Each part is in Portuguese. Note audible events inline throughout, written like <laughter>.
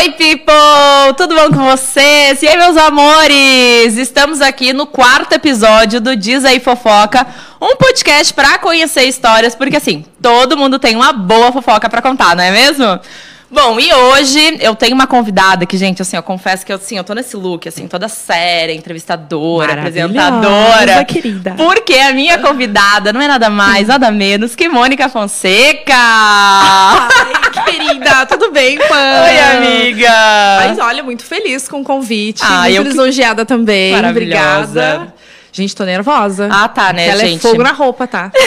Oi, people! Tudo bom com vocês? E aí, meus amores? Estamos aqui no quarto episódio do Diz aí Fofoca, um podcast para conhecer histórias, porque assim, todo mundo tem uma boa fofoca para contar, não é mesmo? Bom, e hoje eu tenho uma convidada que, gente, assim, eu confesso que eu, assim, eu tô nesse look, assim, toda séria, entrevistadora, apresentadora. querida. Porque a minha convidada não é nada mais, nada menos que Mônica Fonseca. Ai, querida, <laughs> tudo bem, Pan? Oi, amiga. Mas olha, muito feliz com o convite. Ah, muito eu que- lisonjeada também. Maravilhosa. Obrigada. Gente, tô nervosa. Ah, tá, né, Ela gente? é fogo na roupa, tá? <laughs>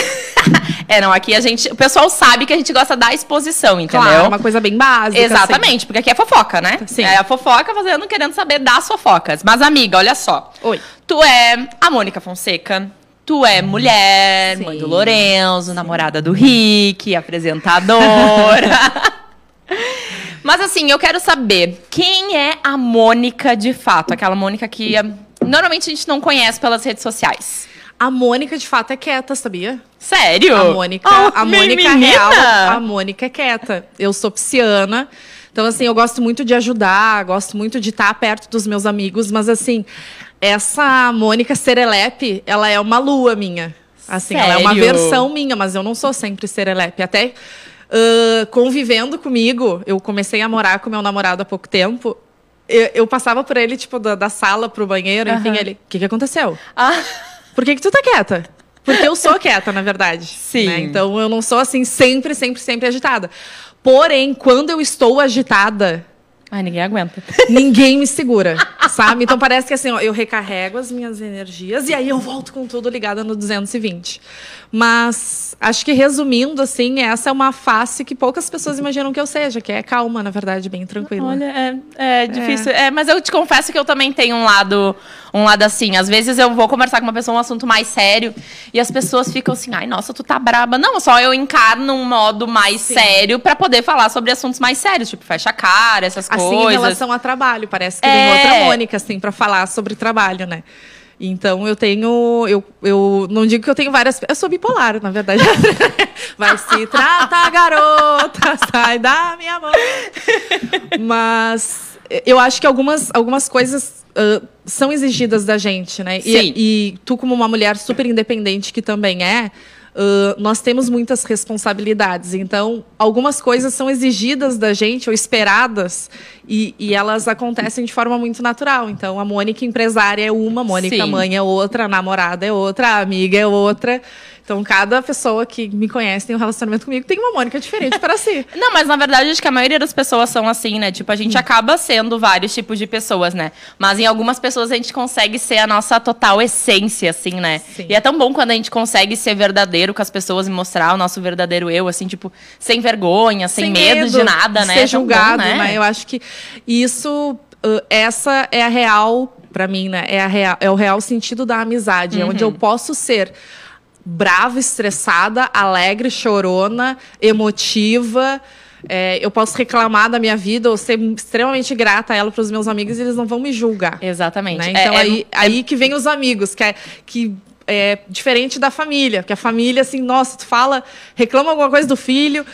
É, não, aqui a gente. O pessoal sabe que a gente gosta da exposição, entendeu? Claro, uma coisa bem básica. assim. Exatamente, porque aqui é fofoca, né? Sim. É a fofoca fazendo, querendo saber das fofocas. Mas, amiga, olha só. Oi. Tu é a Mônica Fonseca. Tu é mulher, Sim. mãe do Lourenço, namorada do Rick, apresentadora. <laughs> Mas assim, eu quero saber quem é a Mônica de fato? Aquela Mônica que normalmente a gente não conhece pelas redes sociais. A Mônica, de fato, é quieta, sabia? Sério? A Mônica, Oh, a Mônica menina! real, a Mônica é quieta. Eu sou pisciana. Então, assim, eu gosto muito de ajudar, gosto muito de estar perto dos meus amigos, mas assim, essa Mônica Serelepe, ela é uma lua minha. Assim, ela é uma Sério? versão minha, mas eu não sou sempre Serelepe. Até ãh, convivendo comigo, eu comecei a morar com meu namorado há pouco tempo. Eu, eu passava por ele, tipo, da, da sala pro banheiro, enfim, ele. O que, que aconteceu? Ah, Por que, que tu tá quieta? Porque eu sou quieta, na verdade. <laughs> Sim. né? Então eu não sou assim sempre, sempre, sempre agitada. Porém, quando eu estou agitada, Ai, ninguém aguenta. ninguém me segura, sabe? Então parece que assim, ó, eu recarrego as minhas energias e aí eu volto com tudo ligada no 220. Mas acho que resumindo, assim, essa é uma face que poucas pessoas imaginam que eu seja, que é calma, na verdade, bem tranquila. Olha, é, é difícil. É. mas eu te confesso que eu também tenho um lado, um lado assim. Às vezes eu vou conversar com uma pessoa um assunto mais sério e as pessoas ficam assim, ai, nossa, tu tá braba. Não, só eu encarno um modo mais Sim. sério pra poder falar sobre assuntos mais sérios, tipo, fecha a cara, essas Assim, em relação a trabalho, parece que É. vem outra Mônica, assim, pra falar sobre trabalho, né? Então eu tenho. Eu, eu não digo que eu tenho várias. Eu sou bipolar, na verdade. <laughs> Vai se tratar, garota, <laughs> sai da minha mão. Mas eu acho que algumas, algumas coisas ah, são exigidas da gente, né? Sim. E, e tu, como uma mulher super independente que também é. Ah, nós temos muitas responsabilidades, então algumas coisas são exigidas da gente ou esperadas e, e elas acontecem de forma muito natural. Então a Mônica empresária é uma, a Mônica Sim. mãe é outra, a namorada é outra, a amiga é outra. Então cada pessoa que me conhece tem um relacionamento comigo tem uma Mônica diferente para si. <laughs> Não, mas na verdade acho que a maioria das pessoas são assim, né? Tipo, a gente acaba sendo vários tipos de pessoas, né? Mas em algumas pessoas a gente consegue ser a nossa total essência, assim, né? Sim. E é tão bom quando a gente consegue ser verdadeiro com as pessoas e mostrar o nosso verdadeiro eu, assim, tipo, sem vergonha, sem, medo, de nada, de né? Ser É tão bom, julgado, né? né? Eu acho que isso, uh, essa é a real para mim, né? É, a real, é o real sentido da amizade, é onde Uhum. eu posso ser brava, estressada, alegre, chorona, emotiva. é, eu posso reclamar da minha vida ou ser extremamente grata a ela para os meus amigos e eles não vão me julgar. Exatamente. né? É- Então é- aí, aí que vem os amigos, que é, que é diferente da família, porque a família, assim, nossa, tu fala, reclama alguma coisa do filho,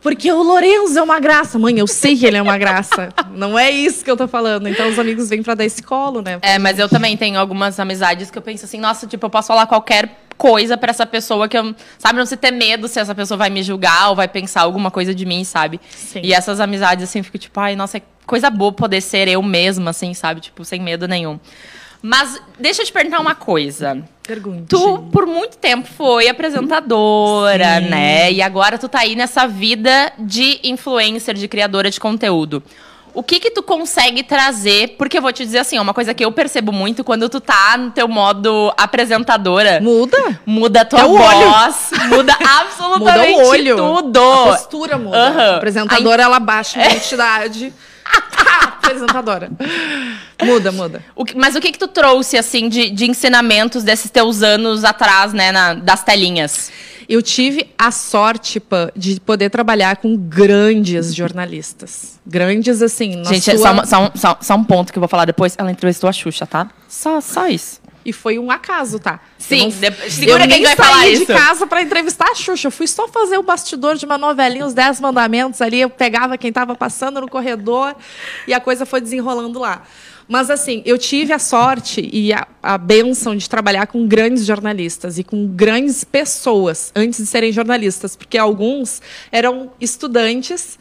porque o Lourenço é uma graça. Mãe, eu sei que ele é uma graça. <laughs> Não é isso que eu tô falando. Então os amigos vêm para dar esse colo, né? É, mas eu também tenho algumas amizades que eu penso assim, nossa, tipo, eu posso falar qualquer coisa pra essa pessoa que eu, sabe, não se ter medo se essa pessoa vai me julgar ou vai pensar alguma coisa de mim, sabe? Sim. E essas amizades, assim, eu fico tipo, ai, nossa, é coisa boa poder ser eu mesma, assim, sabe? Tipo, sem medo nenhum. Mas deixa eu te perguntar uma coisa. Pergunte. Tu, por muito tempo, foi apresentadora, Sim. né? E agora tu tá aí nessa vida de influencer, de criadora de conteúdo. O que que tu consegue trazer? Porque eu vou te dizer assim, ó, uma coisa que eu percebo muito quando tu tá no teu modo apresentadora, Muda? muda a tua Teu olho. voz, muda absolutamente <laughs> Muda o olho. tudo. A postura muda. Aham. A apresentadora, ela baixa <laughs> <laughs> a identidade. Apresentadora. Muda, muda. O que- mas o que que tu trouxe, assim, de, de ensinamentos desses teus anos atrás, né, na- das telinhas? Eu tive a sorte, Pã, de poder trabalhar com grandes jornalistas. Grandes, assim, na Gente, sua... só, só um, só- só um ponto que eu vou falar depois. Ela entrevistou a Xuxa, tá? Só, só isso. E foi um acaso, tá? Sim, eu de- segura eu que a nem gente vai falar saí de isso. casa pra entrevistar a Xuxa. Eu fui só fazer o bastidor de uma novelinha, os Dez Mandamentos ali. Eu pegava quem tava passando no corredor e a coisa foi desenrolando lá. Mas assim, eu tive a sorte e a, a benção de trabalhar com grandes jornalistas e com grandes pessoas antes de serem jornalistas, porque alguns eram estudantes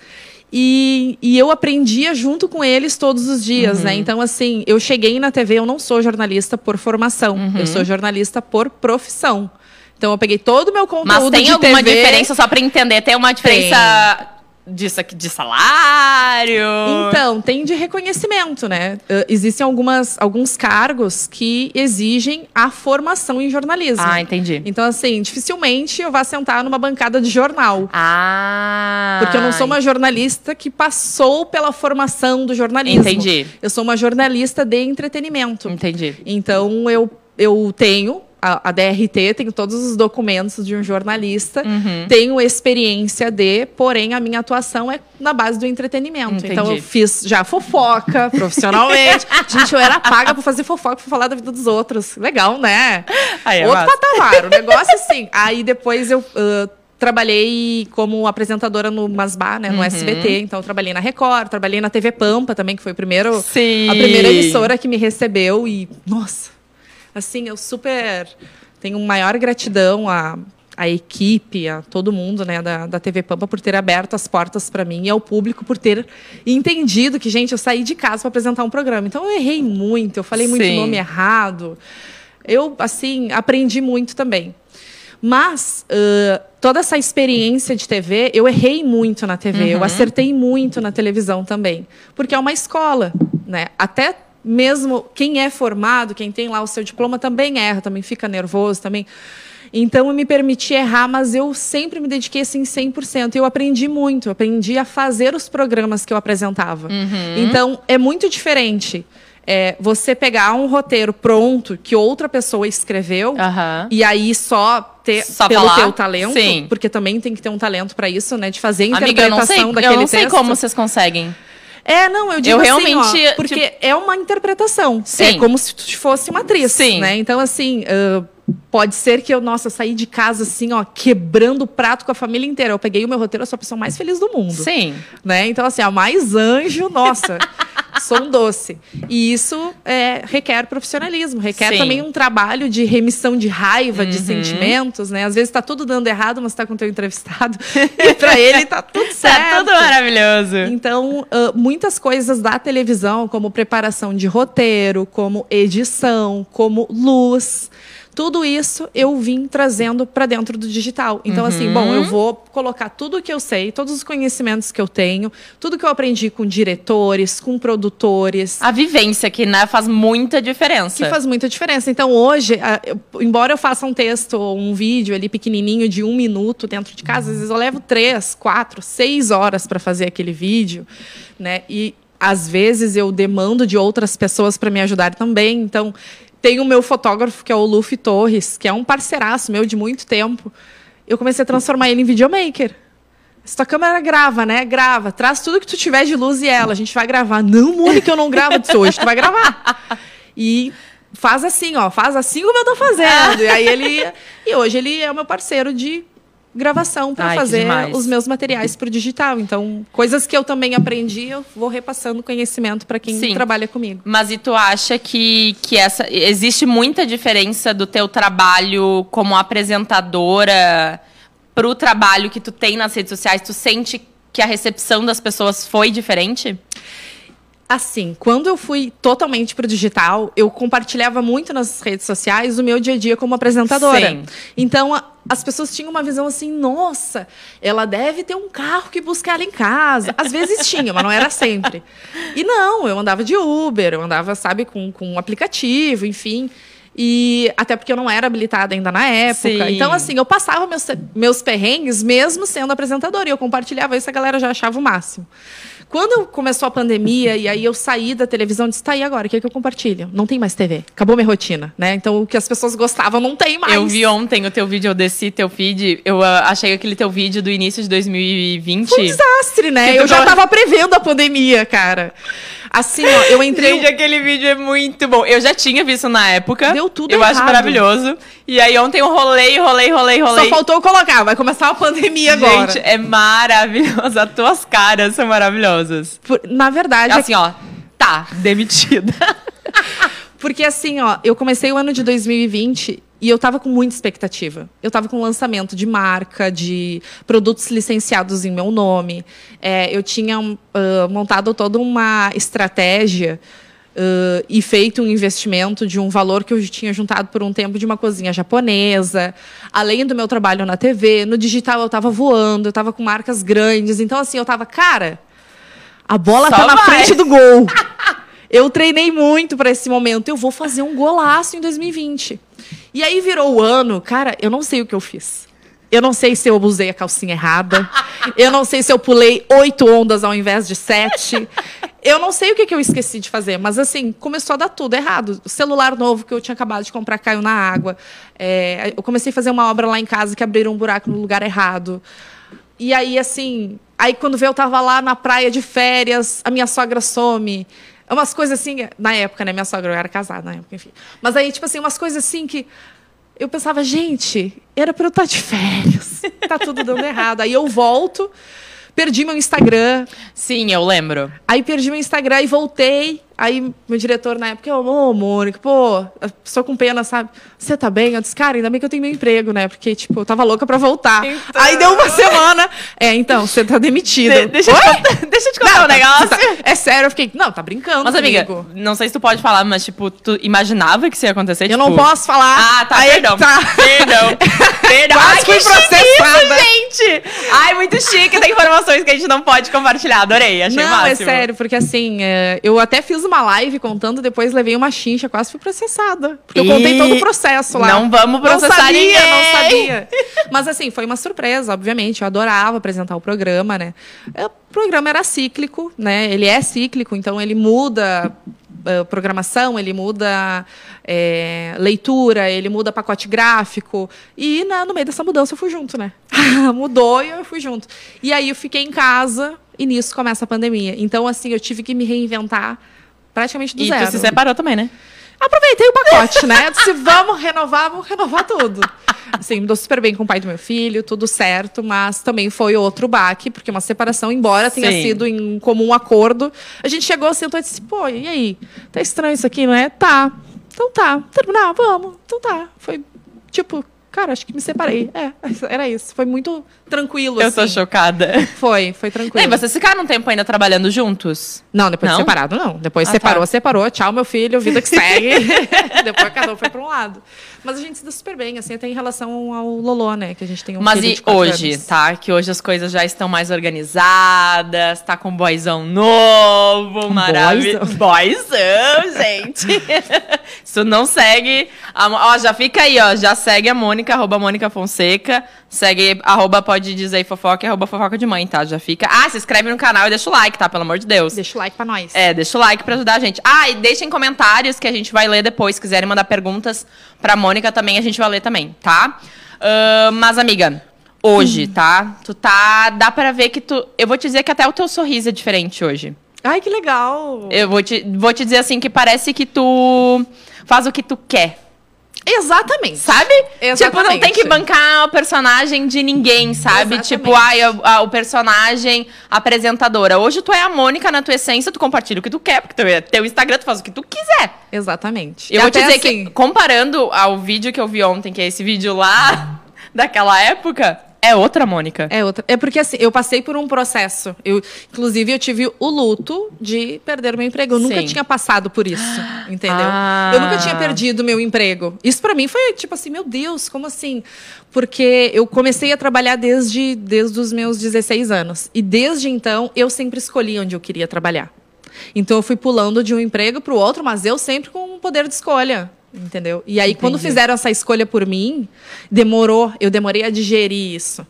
e, e eu aprendia junto com eles todos os dias, Uhum. né? Então, assim, eu cheguei na TV, eu não sou jornalista por formação, Uhum. eu sou jornalista por profissão. Então, eu peguei todo o meu conteúdo Mas tem de alguma TV. diferença, só pra entender, tem uma diferença disso aqui de salário? Então, tem de reconhecimento, né? Uh, existem algumas, alguns cargos que exigem a formação em jornalismo. Ah, entendi. Então, assim, dificilmente eu vá sentar numa bancada de jornal. Ah. Porque eu não sou uma jornalista que passou pela formação do jornalismo. Entendi. Eu sou uma jornalista de entretenimento. Entendi. Então, eu, eu tenho a, a DRT, tenho todos os documentos de um jornalista, Uhum. tenho experiência de, porém, a minha atuação é na base do entretenimento. Entendi. Então, eu fiz já fofoca <laughs> profissionalmente. Gente, eu era paga pra fazer fofoca, pra falar da vida dos outros. Legal, né? Aí, é Outro massa. patamar, o <laughs> negócio assim. Aí depois eu. ah, Trabalhei como apresentadora no Masbá, né, no Uhum. SBT. Então, eu trabalhei na Record, trabalhei na TV Pampa também, que foi o primeiro, Sim. a primeira emissora que me recebeu. E, nossa, assim, eu super tenho maior gratidão à, equipe, a todo mundo né, da, da TV Pampa por ter aberto as portas para mim e ao público por ter entendido que, gente, eu saí de casa para apresentar um programa. Então, eu errei muito, eu falei muito Sim. nome errado. Eu, assim, aprendi muito também. Mas ãh, toda essa experiência de TV, eu errei muito na TV, eu acertei muito na televisão também, porque é uma escola, né? Até mesmo quem é formado, quem tem lá o seu diploma também erra, também fica nervoso, também. Então eu me permiti errar, mas eu sempre me dediquei assim 100%. Eu aprendi muito, eu aprendi a fazer os programas que eu apresentava. Então é muito diferente é, você pegar um roteiro pronto que outra pessoa escreveu Aham. e aí só ter Só pelo falar? teu talento, Sim. porque também tem que ter um talento para isso, né, de fazer a Amiga, eu interpretação não sei, daquele eu não sei texto. como vocês conseguem. É, não, eu digo Eu assim, realmente, ó, porque é uma interpretação. Sim. É como se fosse uma atriz, Sim. né? Então, assim, ah, pode ser que eu, nossa, saí de casa assim, ó, quebrando o prato com a família inteira. Eu peguei o meu roteiro, eu sou a pessoa mais feliz do mundo. Sim. Né? Então, assim, a mais anjo, nossa, <laughs> sou um doce. E isso é, requer profissionalismo, requer Sim. também um trabalho de remissão de raiva, de Uhum. sentimentos, né? Às vezes tá tudo dando errado, mas tá com o teu entrevistado. <laughs> e pra ele tá tudo certo. Tá tudo maravilhoso. Então, ah, muitas coisas da televisão, como preparação de roteiro, como edição, como luz, tudo isso eu vim trazendo para dentro do digital. Então, assim, bom, Uhum. eu vou colocar tudo o que eu sei, todos os conhecimentos que eu tenho, tudo que eu aprendi com diretores, com produtores. A vivência que né, faz muita diferença. Que faz muita diferença. Então, hoje, eu- embora eu faça um texto ou um vídeo ali pequenininho de um minuto dentro de casa, às vezes eu levo três, quatro, seis horas para fazer aquele vídeo, né? E às vezes eu demando de outras pessoas para me ajudar também. Então, tem o meu fotógrafo, que é o Luffy Torres, que é um parceiraço meu de muito tempo. Eu comecei a transformar ele em videomaker. Se tua câmera grava, né? Grava. Traz tudo que tu tiver de luz e ela. A gente vai gravar. Não, Mônica, eu não gravo disso hoje. Tu vai gravar. E faz assim, ó. Faz assim como eu tô fazendo. E aí ele... E hoje ele é o meu parceiro de gravação para fazer os meus materiais pro digital. Então, coisas que eu também aprendi, eu vou repassando conhecimento para quem Sim. trabalha comigo. Mas e tu acha que, que essa existe muita diferença do teu trabalho como apresentadora pro trabalho que tu tem nas redes sociais? Tu sente que a recepção das pessoas foi diferente? Assim, quando eu fui totalmente pro digital, eu compartilhava muito nas redes sociais o meu dia a dia como apresentadora. Sim. Então, a- as pessoas tinham uma visão assim, nossa, ela deve ter um carro que busca ela em casa. Às vezes tinha, mas não era sempre. E não, eu andava de Uber, eu andava, sabe, com, com um aplicativo, enfim. E até porque eu não era habilitada ainda na época. Sim. Então, assim, eu passava meus, meus perrengues mesmo sendo apresentadora. E eu compartilhava isso, a galera já achava o máximo. Quando começou a pandemia e aí eu saí da televisão, disse, tá, e agora? O que é que eu compartilho? Não tem mais TV. Acabou minha rotina, né? Então, o que as pessoas gostavam não tem mais. Eu vi ontem o teu vídeo, eu desci teu feed. Eu ah, achei aquele teu vídeo do início de 2020. Foi um desastre, né? Eu já tava prevendo a pandemia, cara. Assim, ó, eu entrei. Gente, aquele vídeo é muito bom. Eu já tinha visto na época. Deu tudo Eu acho errado. maravilhoso. E aí ontem eu rolei, rolei, rolei, rolei. Só faltou eu colocar, vai começar a pandemia agora. Gente, é maravilhoso. As tuas caras são maravilhosas. Por- na verdade, Assim, ó. Tá, demitida. <laughs> Porque assim, ó, eu comecei o ano de 2020 e eu tava com muita expectativa. Eu tava com lançamento de marca, de produtos licenciados em meu nome. É, eu tinha ah, montado toda uma estratégia ah, e feito um investimento de um valor que eu tinha juntado por um tempo de uma cozinha japonesa. Além do meu trabalho na TV, no digital eu tava voando, eu tava com marcas grandes. Então, assim, eu tava, cara, a bola Só tá na frente do gol. <laughs> Eu treinei muito para esse momento. Eu vou fazer um golaço em 2020. E aí virou o ano, cara, eu não sei o que eu fiz. Eu não sei se eu usei a calcinha errada. Eu não sei se eu pulei oito ondas ao invés de sete. Eu não sei o que, que eu esqueci de fazer, mas assim, começou a dar tudo errado. O celular novo que eu tinha acabado de comprar caiu na água. É, eu comecei a fazer uma obra lá em casa que abriram um buraco no lugar errado. E aí, assim, aí quando veio, eu tava lá na praia de férias, a minha sogra some. É Umas coisas assim, na época, né? Minha sogra, eu era casada na época, enfim. Mas aí, tipo assim, umas coisas assim que eu pensava, gente, era pra eu estar de férias. <laughs> Tá tudo dando errado. Aí eu volto, perdi meu Instagram, Sim, eu lembro. Aí perdi meu Instagram e voltei. Aí meu diretor na época, ô, Mônica, pô, estou com pena, sabe? Você tá bem? Eu disse, cara, ainda bem que eu tenho meu emprego, né? Porque, tipo, eu tava louca pra voltar. Então. Aí deu uma semana. É, então, você tá demitida. De- deixa, eu te contar, <laughs> deixa eu te contar Não, um negócio. tá- é sério, eu fiquei, não, tá brincando Mas, amiga, comigo. não sei se tu pode falar, mas, tipo, tu imaginava que isso ia acontecer? Eu tipo... não posso falar. Ah, tá, Aí perdão. tá. Perdão. <laughs> Perdão. Quase Ai, fui processada. isso, gente. Ai, muito chique. Tem informações que a gente não pode compartilhar. Adorei, achei Não, máximo. é sério, porque assim, é, eu até fiz uma live contando, depois levei uma chincha, quase fui processada. Porque eu contei todo o processo lá. não vamos processar não sabia, ninguém. Não sabia. Mas assim, foi uma surpresa, obviamente. Eu adorava apresentar o programa, né? É, O programa era cíclico, né? Ele é cíclico, então ele muda eh, programação, ele muda eh, leitura, ele muda pacote gráfico. E na- no meio dessa mudança eu fui junto, né? <laughs> Mudou e eu fui junto. E aí eu fiquei em casa e nisso começa a pandemia. Então, assim, eu tive que me reinventar praticamente do E zero. tu se separou também, né? Aproveitei o pacote, né? Eu disse, vamos renovar, vamos renovar tudo. Assim, me dou super bem com o pai do meu filho, tudo certo, mas também foi outro baque, porque uma separação, embora tenha Sim. sido em comum acordo, a gente chegou, sentou e disse, pô, e aí? Tá estranho isso aqui, não é? Tá. Então tá. Terminar, vamos. Então tá. Foi, tipo, cara, acho que me separei. É, <laughs> era isso. Foi muito tranquilo, Eu assim. tô chocada. Foi, foi tranquilo. E vocês ficaram um tempo ainda trabalhando juntos? Não, depois Não? separado, não. Depois Ah, separou, tá. separou. Tchau, meu filho, vida que <laughs> segue. <laughs> depois cada um foi pra um lado. Mas a gente se dá super bem, assim, até em relação ao Lolô, né? Que a gente tem um Mas filho e de quatro hoje, anos. tá? Que hoje as coisas já estão mais organizadas, tá com um boyzão novo, maravilhoso. Boyzão, <laughs> gente. Se tu não segue, a Mo- ó, já fica aí, ó, já segue a Mônica, arroba Mônica Fonseca, segue, arroba pode dizer fofoca e arroba fofoca de mãe, tá? Já fica. Ah, se inscreve no canal e deixa o like, tá? Pelo amor de Deus. Deixa o like pra nós. É, deixa o like pra ajudar a gente. Ah, e deixem comentários que a gente vai ler depois. Se quiserem mandar perguntas pra Mônica também, a gente vai ler também, tá? Ahn, mas, amiga, hoje, tá? Tu tá. Dá pra ver que tu. Eu vou te dizer que até o teu sorriso é diferente hoje. Ai, que legal. Eu vou te, vou te dizer assim que parece que tu faz o que tu quer. Exatamente. Sabe? Tipo, não tem Exatamente. que bancar o personagem de ninguém, sabe? Exatamente. Tipo, ai, o, a- o personagem apresentadora. Hoje tu é a Mônica na tua essência, tu compartilha o que tu quer, porque teu, teu Instagram tu faz o que tu quiser. Exatamente. Eu E vou te dizer assim, que, comparando ao vídeo que eu vi ontem, que é esse vídeo lá <laughs> daquela época, é outra Mônica. É outra. É porque assim, eu passei por um processo. Eu, inclusive, eu tive o luto de perder meu emprego. Eu nunca Sim. tinha passado por isso, <gasps> entendeu? Ah. Eu nunca tinha perdido meu emprego. Isso pra mim foi tipo assim, meu Deus, como assim? Porque eu comecei a trabalhar desde, desde os meus 16 anos. E desde então, eu sempre escolhi onde eu queria trabalhar. Então eu fui pulando de um emprego para o outro, mas eu sempre com um poder de escolha. Entendeu? E aí, quando Entendi. fizeram essa escolha por mim, demorou, eu demorei a digerir isso.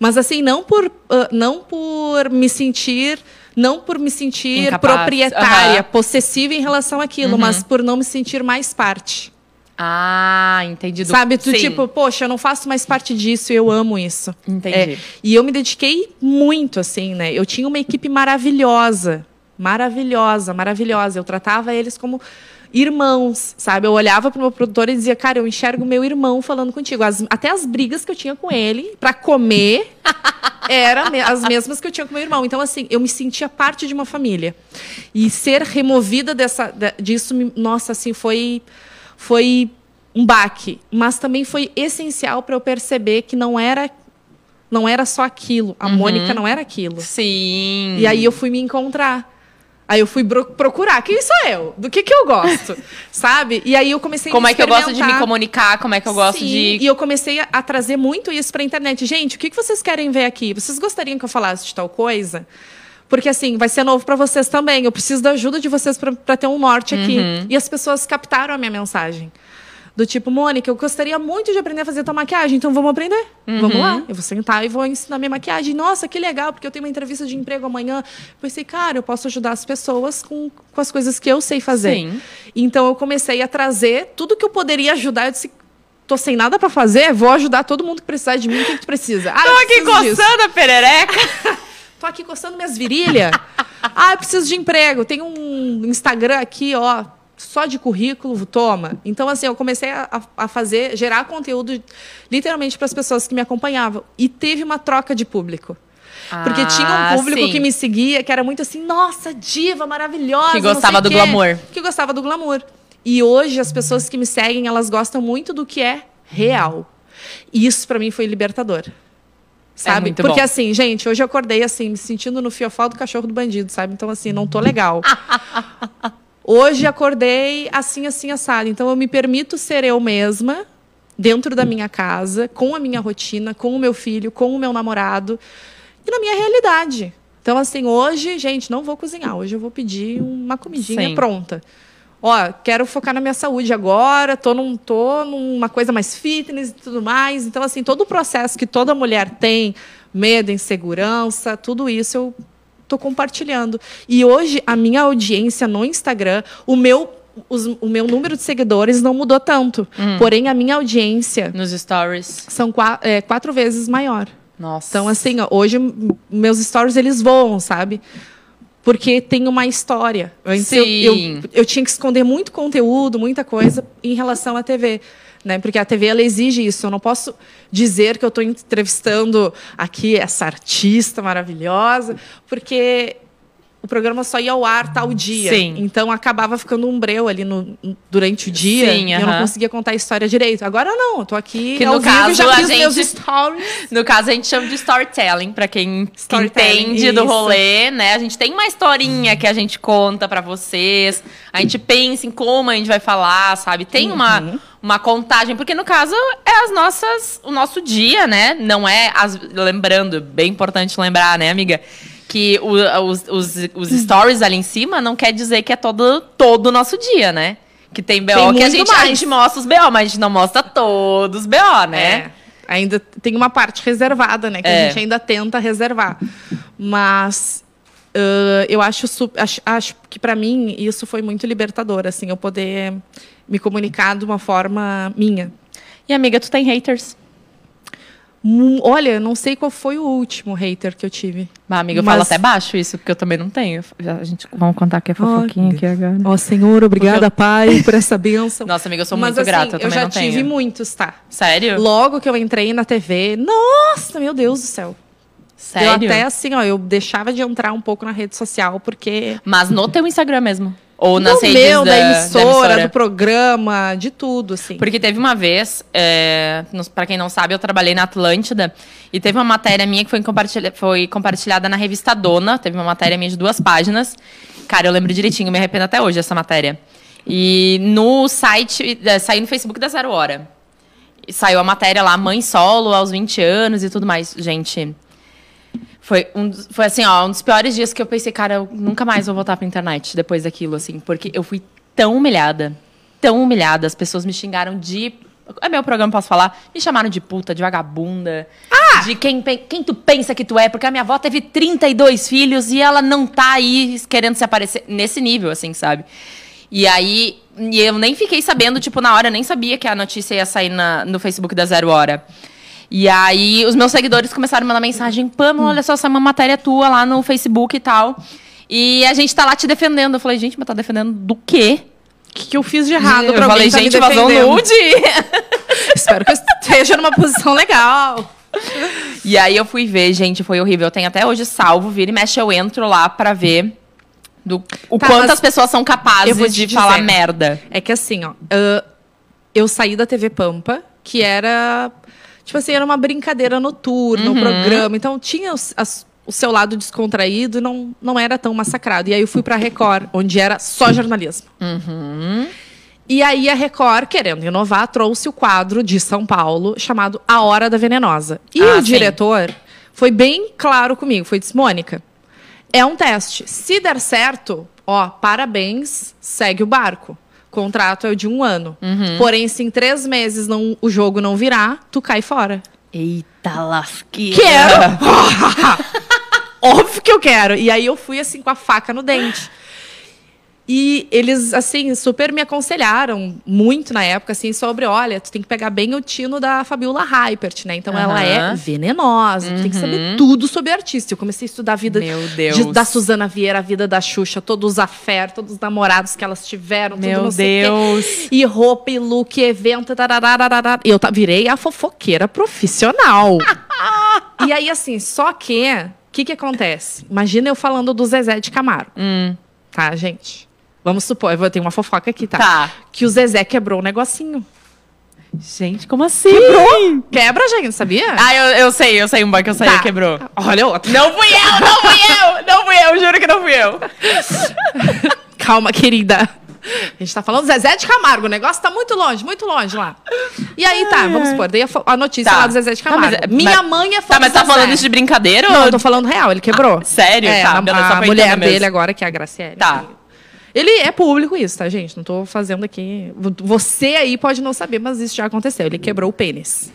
Mas assim, não por, ah, não por me sentir, não por me sentir Incapaz. proprietária, Aham. possessiva em relação àquilo, Uhum. mas por não me sentir mais parte. Ah, entendi. Do... Sabe, tu Sim. tipo, poxa, eu não faço mais parte disso, eu amo isso. Entendi. É, e eu me dediquei muito, assim, né? Eu tinha uma equipe maravilhosa. maravilhosa, maravilhosa. Eu tratava eles como irmãos, sabe? Eu olhava pro meu produtor e dizia, cara, eu enxergo meu irmão falando contigo. As- até as brigas que eu tinha com ele para comer <laughs> eram me- as mesmas que eu tinha com meu irmão. Então, assim, eu me sentia parte de uma família. E ser removida dessa, disso, nossa, assim, foi, foi um baque. Mas também foi essencial para eu perceber que não era, não era só aquilo. A Mônica não era aquilo. Sim. E aí eu fui me encontrar. Aí eu fui procurar. Quem sou eu? Do que que eu gosto? <laughs> Sabe? E aí eu comecei Como a é que eu gosto de me comunicar? Como é que eu gosto Sim, de. E eu comecei a, a trazer muito isso pra internet. Gente, o que, que vocês querem ver aqui? Vocês gostariam que eu falasse de tal coisa? Porque assim, vai ser novo pra vocês também. Eu preciso da ajuda de vocês pra ter um norte aqui. Uhum. E as pessoas captaram a minha mensagem. Do tipo, Mônica, eu gostaria muito de aprender a fazer tua maquiagem, então vamos aprender. Uhum. Vamos lá. Eu vou sentar e vou ensinar minha maquiagem. Nossa, que legal, porque eu tenho uma entrevista de emprego amanhã. Eu pensei, cara, eu posso ajudar as pessoas com, com as coisas que eu sei fazer. Sim. Então eu comecei a trazer tudo que eu poderia ajudar. Eu disse, tô sem nada pra fazer, vou ajudar todo mundo que precisar de mim. O que, que tu precisa? Ah, Tô aqui disso. coçando a perereca. <laughs> Tô aqui coçando minhas virilhas. ah, eu preciso de emprego. Tem um Instagram aqui, ó, só de currículo, toma. Então, assim, eu comecei a, a fazer, gerar conteúdo literalmente para as pessoas que me acompanhavam. E teve uma troca de público. Porque tinha Ah, um público sim. que me seguia, que era muito assim, nossa, diva, maravilhosa. Que gostava do quê. glamour. Que gostava do glamour. E hoje, as pessoas que me seguem, elas gostam muito do que é real. E isso, para mim, foi libertador. Sabe? É Porque bom. assim, gente, hoje eu acordei assim, me sentindo no fiofó do cachorro do bandido, sabe? Então, assim, não tô legal. <laughs> hoje acordei assim, assim, assado. Então, eu me permito ser eu mesma, dentro da minha casa, com a minha rotina, com o meu filho, com o meu namorado e na minha realidade. Então, assim, hoje, gente, não vou cozinhar. Hoje eu vou pedir uma comidinha Sim. pronta. Ó, quero focar na minha saúde agora, tô, num, tô numa coisa mais fitness e tudo mais. Então, assim, todo o processo que toda mulher tem, medo, insegurança, tudo isso eu tô compartilhando. E hoje, a minha audiência no Instagram, o meu, os- o meu número de seguidores não mudou tanto. Porém, a minha audiência Nos stories. são qua- é, quatro vezes maior. Nossa. Então, assim, ó, hoje meus stories eles voam, sabe? Porque tem uma história. Antes eu, Sim. eu, eu tinha que esconder muito conteúdo, muita coisa em relação à TV. Né? Porque a TV ela exige isso. Eu não posso dizer que eu estou entrevistando aqui essa artista maravilhosa, porque o programa só ia ao ar tal dia. Sim. Então acabava ficando um breu ali no, durante o dia Sim, e eu não conseguia contar a história direito. Agora não, eu tô aqui Que no caso, já a fiz meus gente- stories. No caso, a gente chama de storytelling, pra quem Storytelling, entende do isso. rolê, né? A gente tem uma historinha que a gente conta pra vocês. A gente pensa em como a gente vai falar, sabe? Tem Uhum. uma, uma contagem, porque no caso é as nossas, o nosso dia, né? Não é as, lembrando, bem importante lembrar, né, amiga? Que o- os, os, os stories ali em cima não quer dizer que é todo, todo o nosso dia, né? Que tem BO Tem que a gente, a gente mostra os BO, mas a gente não mostra todos os BO, né? É. Ainda tem uma parte reservada, né? Que É. a gente ainda tenta reservar. Mas ãh, eu acho, acho, acho que para mim isso foi muito libertador, assim, eu poder me comunicar de uma forma minha. E amiga, tu tem haters? Olha, eu não sei qual foi o último hater que eu tive. Bah, amiga, eu Mas- falo até baixo isso, porque eu também não tenho. A gente, vamos contar aqui a fofoquinha aqui agora. Ó, Senhor, obrigada, Pai, por essa bênção. <laughs> Nossa, amiga, eu sou Mas, muito assim, grata, eu eu também já não tive tenho. muitos, tá? Sério? Logo que eu entrei na TV, nossa, meu Deus do céu. Sério? Eu até assim, ó, eu deixava de entrar um pouco na rede social, porque Mas no teu Instagram mesmo? Ou nas redes meu, da, da, emissora, emissora? do programa, de tudo, assim. Porque teve uma vez, é, pra quem não sabe, eu trabalhei na Atlântida e teve uma matéria minha que foi, compartilha, foi compartilhada na revista Dona. Teve uma matéria minha de duas páginas. Cara, eu lembro direitinho, me arrependo até hoje dessa matéria. E no site, é, saiu no Facebook da Zero Hora. E saiu a matéria lá, mãe solo aos 20 anos e tudo mais. Gente, foi, um, foi assim, ó, um dos piores dias que eu pensei, cara, eu nunca mais vou voltar pra internet depois daquilo, assim, porque eu fui tão humilhada, tão humilhada, as pessoas me xingaram de. É meu programa, posso falar? Me chamaram de puta, de vagabunda. De quem, quem tu pensa que tu é, porque a minha avó teve 32 filhos e ela não tá aí querendo se aparecer nesse nível, assim, sabe? E aí, e eu nem fiquei sabendo, tipo, na hora, eu nem sabia que a notícia ia sair na- no Facebook da Zero Hora. E aí, os meus seguidores começaram a mandar mensagem: Pamela, olha só, essa é uma matéria tua lá no Facebook e tal. E a gente tá lá te defendendo. Eu falei, gente, mas tá defendendo do quê? O que, que eu fiz de errado eu pra falei, alguém tá me gente, vazou nude. <laughs> Espero que eu esteja numa posição legal. E aí eu fui ver, gente, foi horrível. Eu tenho até hoje salvo, vira e mexe, eu entro lá pra ver do, o Tá, quanto as pessoas são capazes de dizer. falar merda. É que assim, ó, ah, eu saí da TV Pampa, que era. Tipo assim, era uma brincadeira noturna, um programa. Então tinha os- as- o seu lado descontraído e não, não era tão massacrado. E aí eu fui pra Record, onde era só jornalismo. E aí a Record, querendo inovar, trouxe o quadro de São Paulo chamado A Hora da Venenosa. E Ah, o sim. diretor foi bem claro comigo, foi disse, Mônica, é um teste. Se der certo, ó, parabéns, segue o barco. O contrato é o de um ano. Uhum. Porém, se em três meses não, o jogo não virar, tu cai fora. Eita lasqueira. Quero! <laughs> Óbvio que eu quero. E aí eu fui assim com a faca no dente. E eles, assim, super me aconselharam muito na época, assim, sobre, olha, tu tem que pegar bem o tino da Fabiola Hypert, né? Então ela é venenosa, tu tem que saber tudo sobre artista. Eu comecei a estudar a vida Deus. de- da Suzana Vieira, a vida da Xuxa, todos os affair, todos os namorados que elas tiveram, tudo Meu não sei o quê. Deus. E roupa, e look, e evento, tararararara. E eu virei a fofoqueira profissional. <laughs> e aí, assim, só que, o que que acontece? Imagina eu falando do Zezé de Camargo, Hum, tá, gente? Vamos supor, eu ter uma fofoca aqui, tá? tá. Que o Zezé quebrou o negocinho. Gente, como assim? Quebrou? Quebra, gente, sabia? Ah, eu, eu sei, eu sei um banco que eu sei, Tá. quebrou. Olha outra. Não fui eu, não fui eu, não fui eu, juro que não fui eu. <laughs> Calma, querida. A gente tá falando do Zezé de Camargo. O negócio tá muito longe, muito longe lá. E aí, tá, vamos supor. Dei a, a notícia Tá. lá do Zezé de Tá, Camargo. mas- Minha mas- mãe é fã Tá, mas tá Zezé. falando isso de brincadeira Não, ou... eu tô falando real, ele quebrou. sério? É, Tá, a, beleza, só a mulher dele mesmo. agora, que é a Graciele. Tá. Ele é público isso, tá, gente? Não tô fazendo aqui. Você aí pode não saber, mas isso já aconteceu. Ele quebrou o pênis.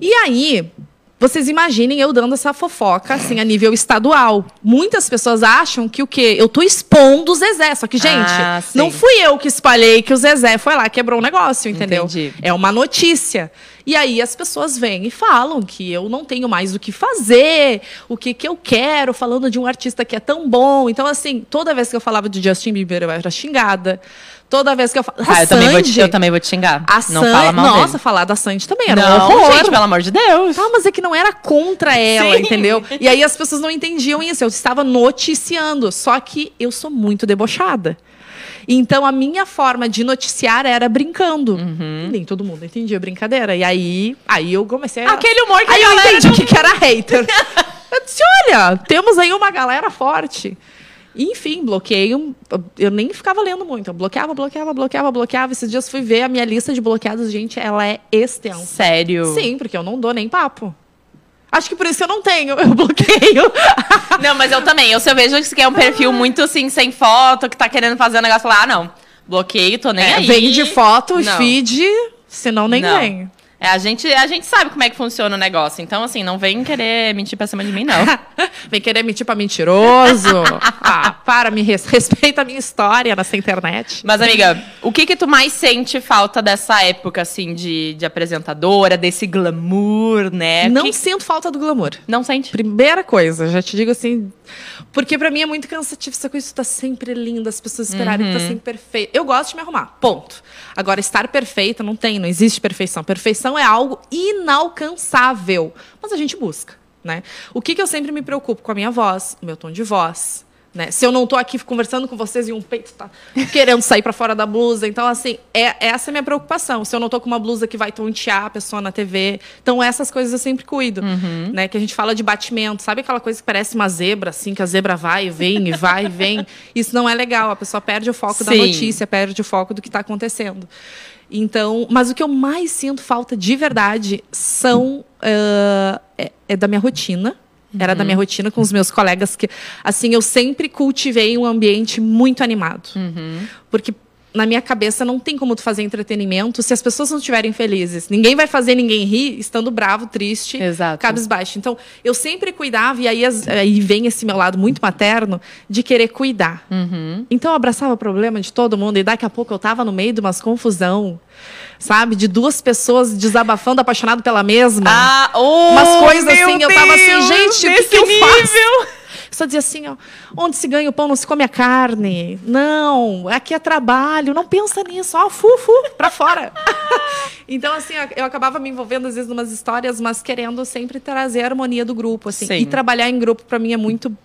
E aí, vocês imaginem eu dando essa fofoca, assim, a nível estadual. Muitas pessoas acham que o quê? Eu tô expondo o Zezé. Só que, gente, Ah, não fui eu que espalhei que o Zezé foi lá e quebrou o negócio, entendeu? Entendi. É uma notícia. E aí as pessoas vêm e falam que eu não tenho mais o que fazer, o que, que eu quero, falando de um artista que é tão bom. Então, assim, toda vez que eu falava de Justin Bieber, eu era xingada. Toda vez que eu falava. Ah, eu também, vou te, eu também vou te xingar. A não Sandy- fala mal Nossa, dele. falar da Sandy também era um Não, horror. gente, pelo amor de Deus. Tá, mas é que não era contra <laughs> ela, Sim. entendeu? E aí as pessoas não entendiam isso. Eu estava noticiando. Só que eu sou muito debochada. Então a minha forma de noticiar era brincando. Uhum. Nem todo mundo entendia a brincadeira. E aí, aí eu comecei a. Aquele humor que Aí eu entendi não- o que, que era hater. <laughs> eu disse: olha, temos aí uma galera forte. Enfim, bloqueio. Eu nem ficava lendo muito. Eu bloqueava, bloqueava, bloqueava, bloqueava. Esses dias fui ver a minha lista de bloqueados, gente, ela é extensa. Sério? Sim, porque eu não dou nem papo. Acho que por isso eu não tenho, <laughs> eu bloqueio. Não, mas eu também. Eu, se eu vejo que você é um perfil muito assim, sem foto, que tá querendo fazer um negócio, falar, ah, não. Bloqueio, tô nem É, aí. vem de foto, Não. feed, senão nem Não. vem. É, a gente, a gente sabe como é que funciona o negócio. Então, assim, não vem querer mentir pra cima de mim, não. <laughs> vem querer mentir pra mentiroso. ah, para, me res- respeita a minha história nessa internet. Mas, amiga, o que que tu mais sente falta dessa época, assim, de, de apresentadora, desse glamour, né? não Que- sinto falta do glamour. Não sente? Primeira coisa, já te digo assim. Porque pra mim é muito cansativo essa coisa de tá sempre linda, as pessoas esperarem que tá sempre perfeita. Eu gosto de me arrumar, ponto. Agora, estar perfeita não tem, não existe perfeição. Perfeição é algo inalcançável. Mas a gente busca, né? O que, que eu sempre me preocupo com a minha voz, o meu tom de voz. Né? Se eu não tô aqui conversando com vocês e um peito tá querendo sair pra fora da blusa. Então, assim, é, essa é a minha preocupação. Se eu não tô com uma blusa que vai tontear a pessoa na TV. Então, essas coisas eu sempre cuido. Né? Que a gente fala de batimento. Sabe aquela coisa que parece uma zebra, assim, que a zebra vai e vem, e vai e vem? Isso não é legal. A pessoa perde o foco da Sim. notícia, perde o foco do que está acontecendo. Então, mas o que eu mais sinto falta de verdade são ah, é, é da minha rotina. Era da minha rotina com os meus colegas que, assim, eu sempre cultivei um ambiente muito animado. Porque na minha cabeça não tem como tu fazer entretenimento se as pessoas não estiverem felizes. Ninguém vai fazer ninguém rir estando bravo, triste, Exato. cabisbaixo. Então, eu sempre cuidava, e aí, as- aí vem esse meu lado muito materno de querer cuidar. Então, eu abraçava o problema de todo mundo, e daqui a pouco eu tava no meio de umas confusão, sabe? De duas pessoas desabafando, apaixonado pela mesma. Ah, oh, Umas coisas assim, eu tava assim, gente, o que que eu faço? Só dizia assim, ó, onde se ganha o pão não se come a carne. Não, aqui é trabalho, não pensa nisso, ó, fu, fu, pra fora. <laughs> então, assim, eu acabava me envolvendo às vezes em umas histórias, mas querendo sempre trazer a harmonia do grupo, assim. Sim. E trabalhar em grupo para mim é muito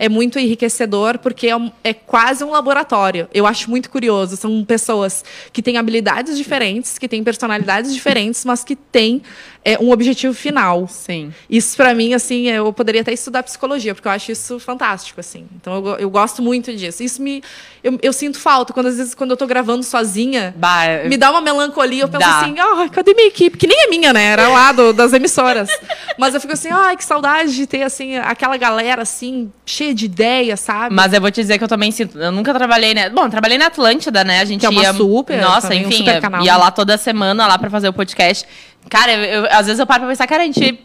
é muito enriquecedor porque é, um, é quase um laboratório. Eu acho muito curioso, são pessoas que têm habilidades diferentes, que têm personalidades diferentes, mas que têm é, um objetivo final. Sim. Isso para mim assim, eu poderia até estudar psicologia, porque eu acho isso fantástico assim. Então eu, eu gosto muito disso. Isso me eu, eu, sinto falta quando às vezes quando eu tô gravando sozinha, bah, me dá uma melancolia, eu penso dá. assim, ah, cadê minha equipe? Que nem é minha, né? Era lá do, das emissoras. Mas eu fico assim, ai, que saudade de ter assim aquela galera assim, cheia de ideias, sabe? Mas eu vou te dizer que eu também sinto. Eu nunca trabalhei, né? Bom, trabalhei na Atlântida, né? A gente que é uma ia. super, Nossa, também, um enfim, super ia- canal, ia né? lá toda semana lá pra fazer o podcast. Cara, eu, eu- às vezes eu paro pra pensar, cara, a gente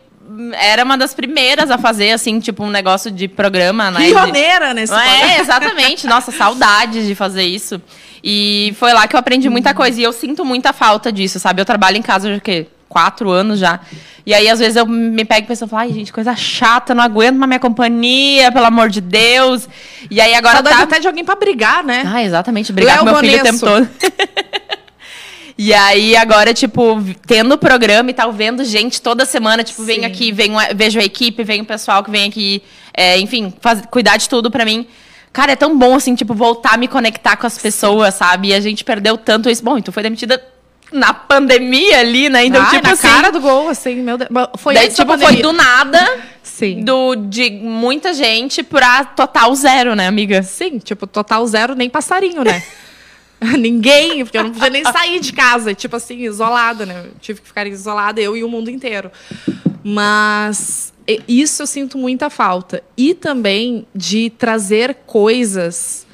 era uma das primeiras a fazer, assim, tipo, um negócio de programa, né? Pioneira nesse É, exatamente. Nossa, saudades de fazer isso. E foi lá que eu aprendi muita coisa. E eu sinto muita falta disso, sabe? Eu trabalho em casa já o quê? Quatro anos já. E aí, às vezes, eu me pego e penso, ai, gente, coisa chata, não aguento mais minha companhia, pelo amor de Deus. E aí agora Saudade tá. até de alguém pra brigar, né? Ah, exatamente. Brigar Léo com meu filho o tempo Bonesso. todo. <laughs> E aí, agora, tipo, tendo o programa e tal, vendo gente toda semana, tipo, vem Sim. aqui, vem, vejo a equipe, vem o pessoal que vem aqui, é, enfim, faz- cuidar de tudo pra mim. Cara, é tão bom, assim, tipo, voltar a me conectar com as pessoas, sabe? E a gente perdeu tanto isso. Bom, então foi demitida na pandemia ali, né? Então, Ai, tipo na assim. cara do gol, assim, meu Deus. Foi daí, tipo, foi do nada, Sim. do, de muita gente pra total zero, né, amiga? Sim, tipo, total zero, nem passarinho, né? <laughs> Ninguém, porque eu não podia nem sair de casa, tipo assim, isolada, né? Eu tive que ficar isolada, eu e o mundo inteiro. Mas isso eu sinto muita falta. E também de trazer coisas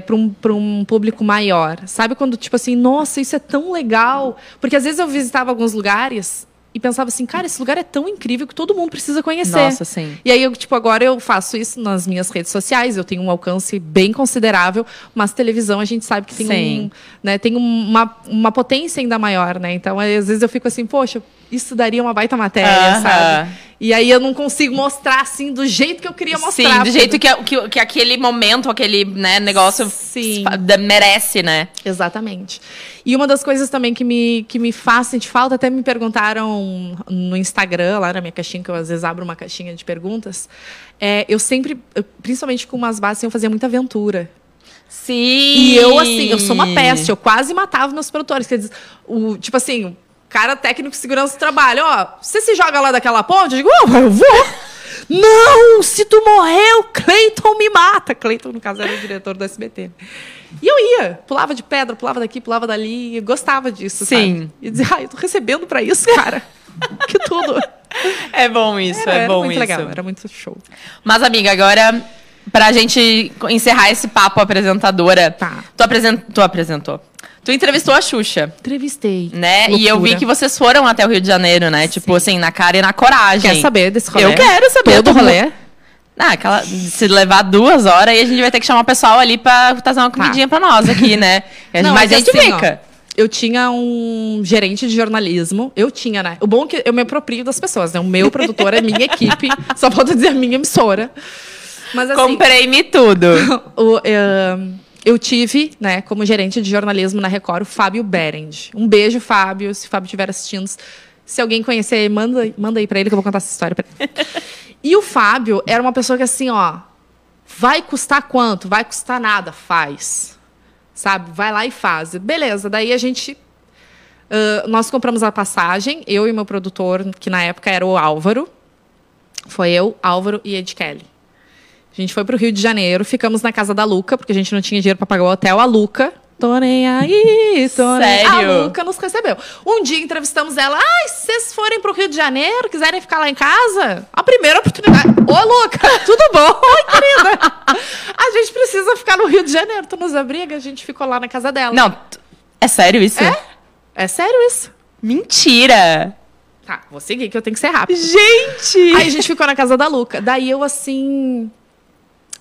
para um, pra um público maior. Sabe quando, tipo assim, nossa, isso é tão legal. Porque às vezes eu visitava alguns lugares e pensava assim, cara, esse lugar é tão incrível que todo mundo precisa conhecer. Nossa, sim. E aí, eu, tipo, agora eu faço isso nas minhas redes sociais, eu tenho um alcance bem considerável, mas televisão a gente sabe que tem, Sim. um, né, tem uma, uma potência ainda maior, né? Então, às vezes eu fico assim, poxa, isso daria uma baita matéria, Aham. sabe? E aí eu não consigo mostrar assim do jeito que eu queria mostrar. Sim, do porque- jeito que, que, que aquele momento, aquele né, negócio merece, né? Exatamente. E uma das coisas também que me, que me faz sentir falta, até me perguntaram no Instagram, lá na minha caixinha, que eu às vezes abro uma caixinha de perguntas, é, eu sempre, principalmente com umas bases, eu fazia muita aventura. Sim. E eu, assim, eu sou uma peste, eu quase matava meus produtores. Quer dizer, o, tipo assim, cara técnico de segurança do trabalho, ó, você se joga lá daquela ponte? Eu digo, oh, eu vou. <laughs> Não, se tu morrer, o Cleiton me mata. Cleiton, no caso, era o diretor do SBT. E eu ia, pulava de pedra, pulava daqui, pulava dali, e gostava disso, Sim. sabe? E dizia, ah, eu tô recebendo pra isso, cara. <laughs> que tudo. É bom isso, Era, é era bom muito isso. legal, era muito show. Mas, amiga, agora, pra gente encerrar esse papo apresentadora, Tá. tu, tu apresentou. Tu entrevistou a Xuxa, Entrevistei. né? E eu vi Loucura. que vocês foram até o Rio de Janeiro, né? Tipo assim, na cara e na coragem. Quer saber desse rolê? Eu quero saber. Todo rolê? Ah, aquela, se levar duas horas, aí a gente vai ter que chamar o pessoal ali pra trazer uma comidinha pra nós aqui, né? <laughs> Não, Mas é a gente assim, ó, fica. Eu tinha um gerente de jornalismo. Eu tinha, né? O bom é que eu me aproprio das pessoas, né? O meu produtor é minha equipe. <laughs> Só falta dizer a minha emissora. Mas assim, Comprei-me tudo. <laughs> o, eh, eu tive, né, como gerente de jornalismo na Record, o Fábio Berend. Um beijo, Fábio. Se o Fábio estiver assistindo. Se alguém conhecer, manda, manda aí pra ele que eu vou contar essa história pra ele. <laughs> E o Fábio era uma pessoa que assim, ó, vai custar quanto? Vai custar nada, faz. Sabe? Vai lá e faz. Beleza, daí a gente ah, nós compramos a passagem, eu e meu produtor, que na época era o Álvaro. Foi eu, Álvaro e Ed Kelly. A gente foi pro Rio de Janeiro, ficamos na casa da Luca, porque a gente não tinha dinheiro para pagar o hotel. A Luca, tô nem aí, tô nem... Sério? A Luca nos recebeu. Um dia entrevistamos ela. Ai, se vocês forem pro Rio de Janeiro, quiserem ficar lá em casa, a primeira oportunidade. Ô, Luca, <laughs> tudo bom? Oi, querida. A gente precisa ficar no Rio de Janeiro. Tu nos abriga, a gente ficou lá na casa dela. Não, é sério isso? É? É sério isso? Mentira! Tá, vou seguir, que eu tenho que ser rápido. Gente! Aí a gente ficou na casa da Luca. Daí eu, assim.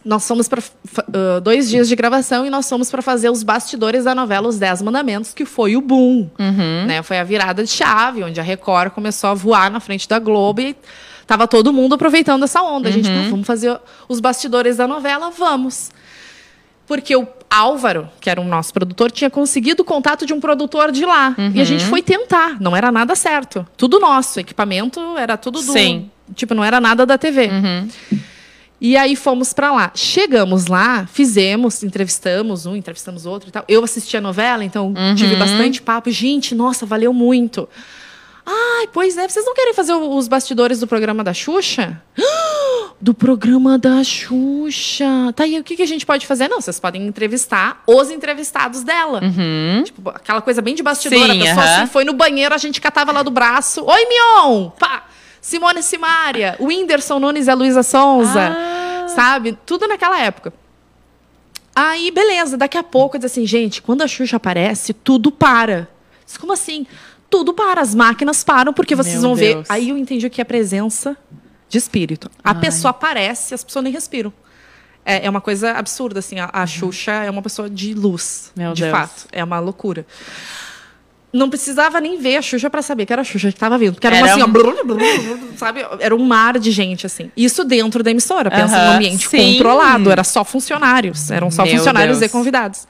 Nós fomos para uh, dois dias de gravação e nós fomos para fazer os bastidores da novela Os Dez Mandamentos, que foi o boom. Uhum. Né? Foi a virada de chave, onde a Record começou a voar na frente da Globo e tava todo mundo aproveitando essa onda. A gente, Uhum. "Pô, vamos fazer os bastidores da novela? Vamos. Porque o Álvaro, que era o nosso produtor, tinha conseguido o contato de um produtor de lá. E a gente Uhum. foi tentar. Não era nada certo. Tudo nosso. Equipamento era tudo do. Sim. Tipo, não era nada da TV. Uhum. E aí fomos pra lá. Chegamos lá, fizemos, entrevistamos um, entrevistamos outro e tal. Eu assisti a novela, então tive Uhum. bastante papo. Gente, nossa, valeu muito. Ai, pois é, vocês não querem fazer os bastidores do programa da Xuxa? <gasps> Do programa da Xuxa. Tá aí, o que, que a gente pode fazer? Não, vocês podem entrevistar os entrevistados dela. Uhum. Tipo, aquela coisa bem de bastidor. Sim, a pessoa assim, foi no banheiro, a gente catava lá do braço. Oi, Mion! Pá! Simone Simária. O Whindersson Nunes e a Luísa Sonza. Ah. Sabe? Tudo naquela época. Aí, beleza. Daqui a pouco, diz assim, gente, quando a Xuxa aparece, tudo para. Diz, como assim? Tudo para. As máquinas param, porque vocês Meu vão ver. Deus. Aí eu entendi o que é presença de espírito. A Ai. pessoa aparece, as pessoas nem respiram. É, é uma coisa absurda, assim. A, a Xuxa é uma pessoa de luz, Meu de Deus. fato. É uma loucura. Não precisava nem ver a Xuxa para saber que era a Xuxa que estava vindo. Porque era, Era uma assim, ó, um- brrr, sabe? Era um mar de gente, assim. Isso dentro da emissora. Pensa Aham, num ambiente sim. controlado. Era só funcionários. Eram só Meu funcionários Deus. e convidados.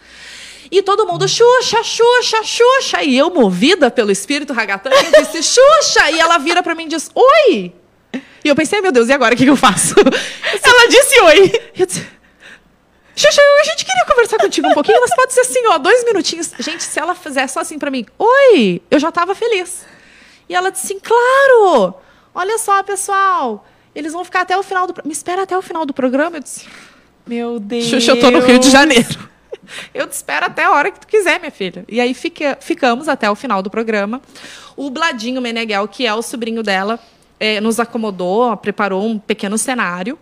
E todo mundo, Xuxa, Xuxa, Xuxa. E eu, movida pelo espírito ragatã, eu disse, Xuxa. E ela vira para mim e diz, oi. E eu pensei, meu Deus, e agora o que, que eu faço? <laughs> ela disse oi. Eu disse, Xuxa, a gente queria conversar contigo um pouquinho, mas pode ser assim, ó, dois minutinhos. Gente, se ela fizer só assim pra mim, oi, eu já tava feliz. E ela disse assim, claro, olha só, pessoal, eles vão ficar até o final do... Me espera até o final do programa. Eu disse, Meu Deus. Xuxa, eu tô no Rio de Janeiro. <laughs> Eu te espero até a hora que tu quiser, minha filha. E aí fica- ficamos até o final do programa. O Bladinho Meneghel, que é o sobrinho dela, eh, nos acomodou, preparou um pequeno cenário.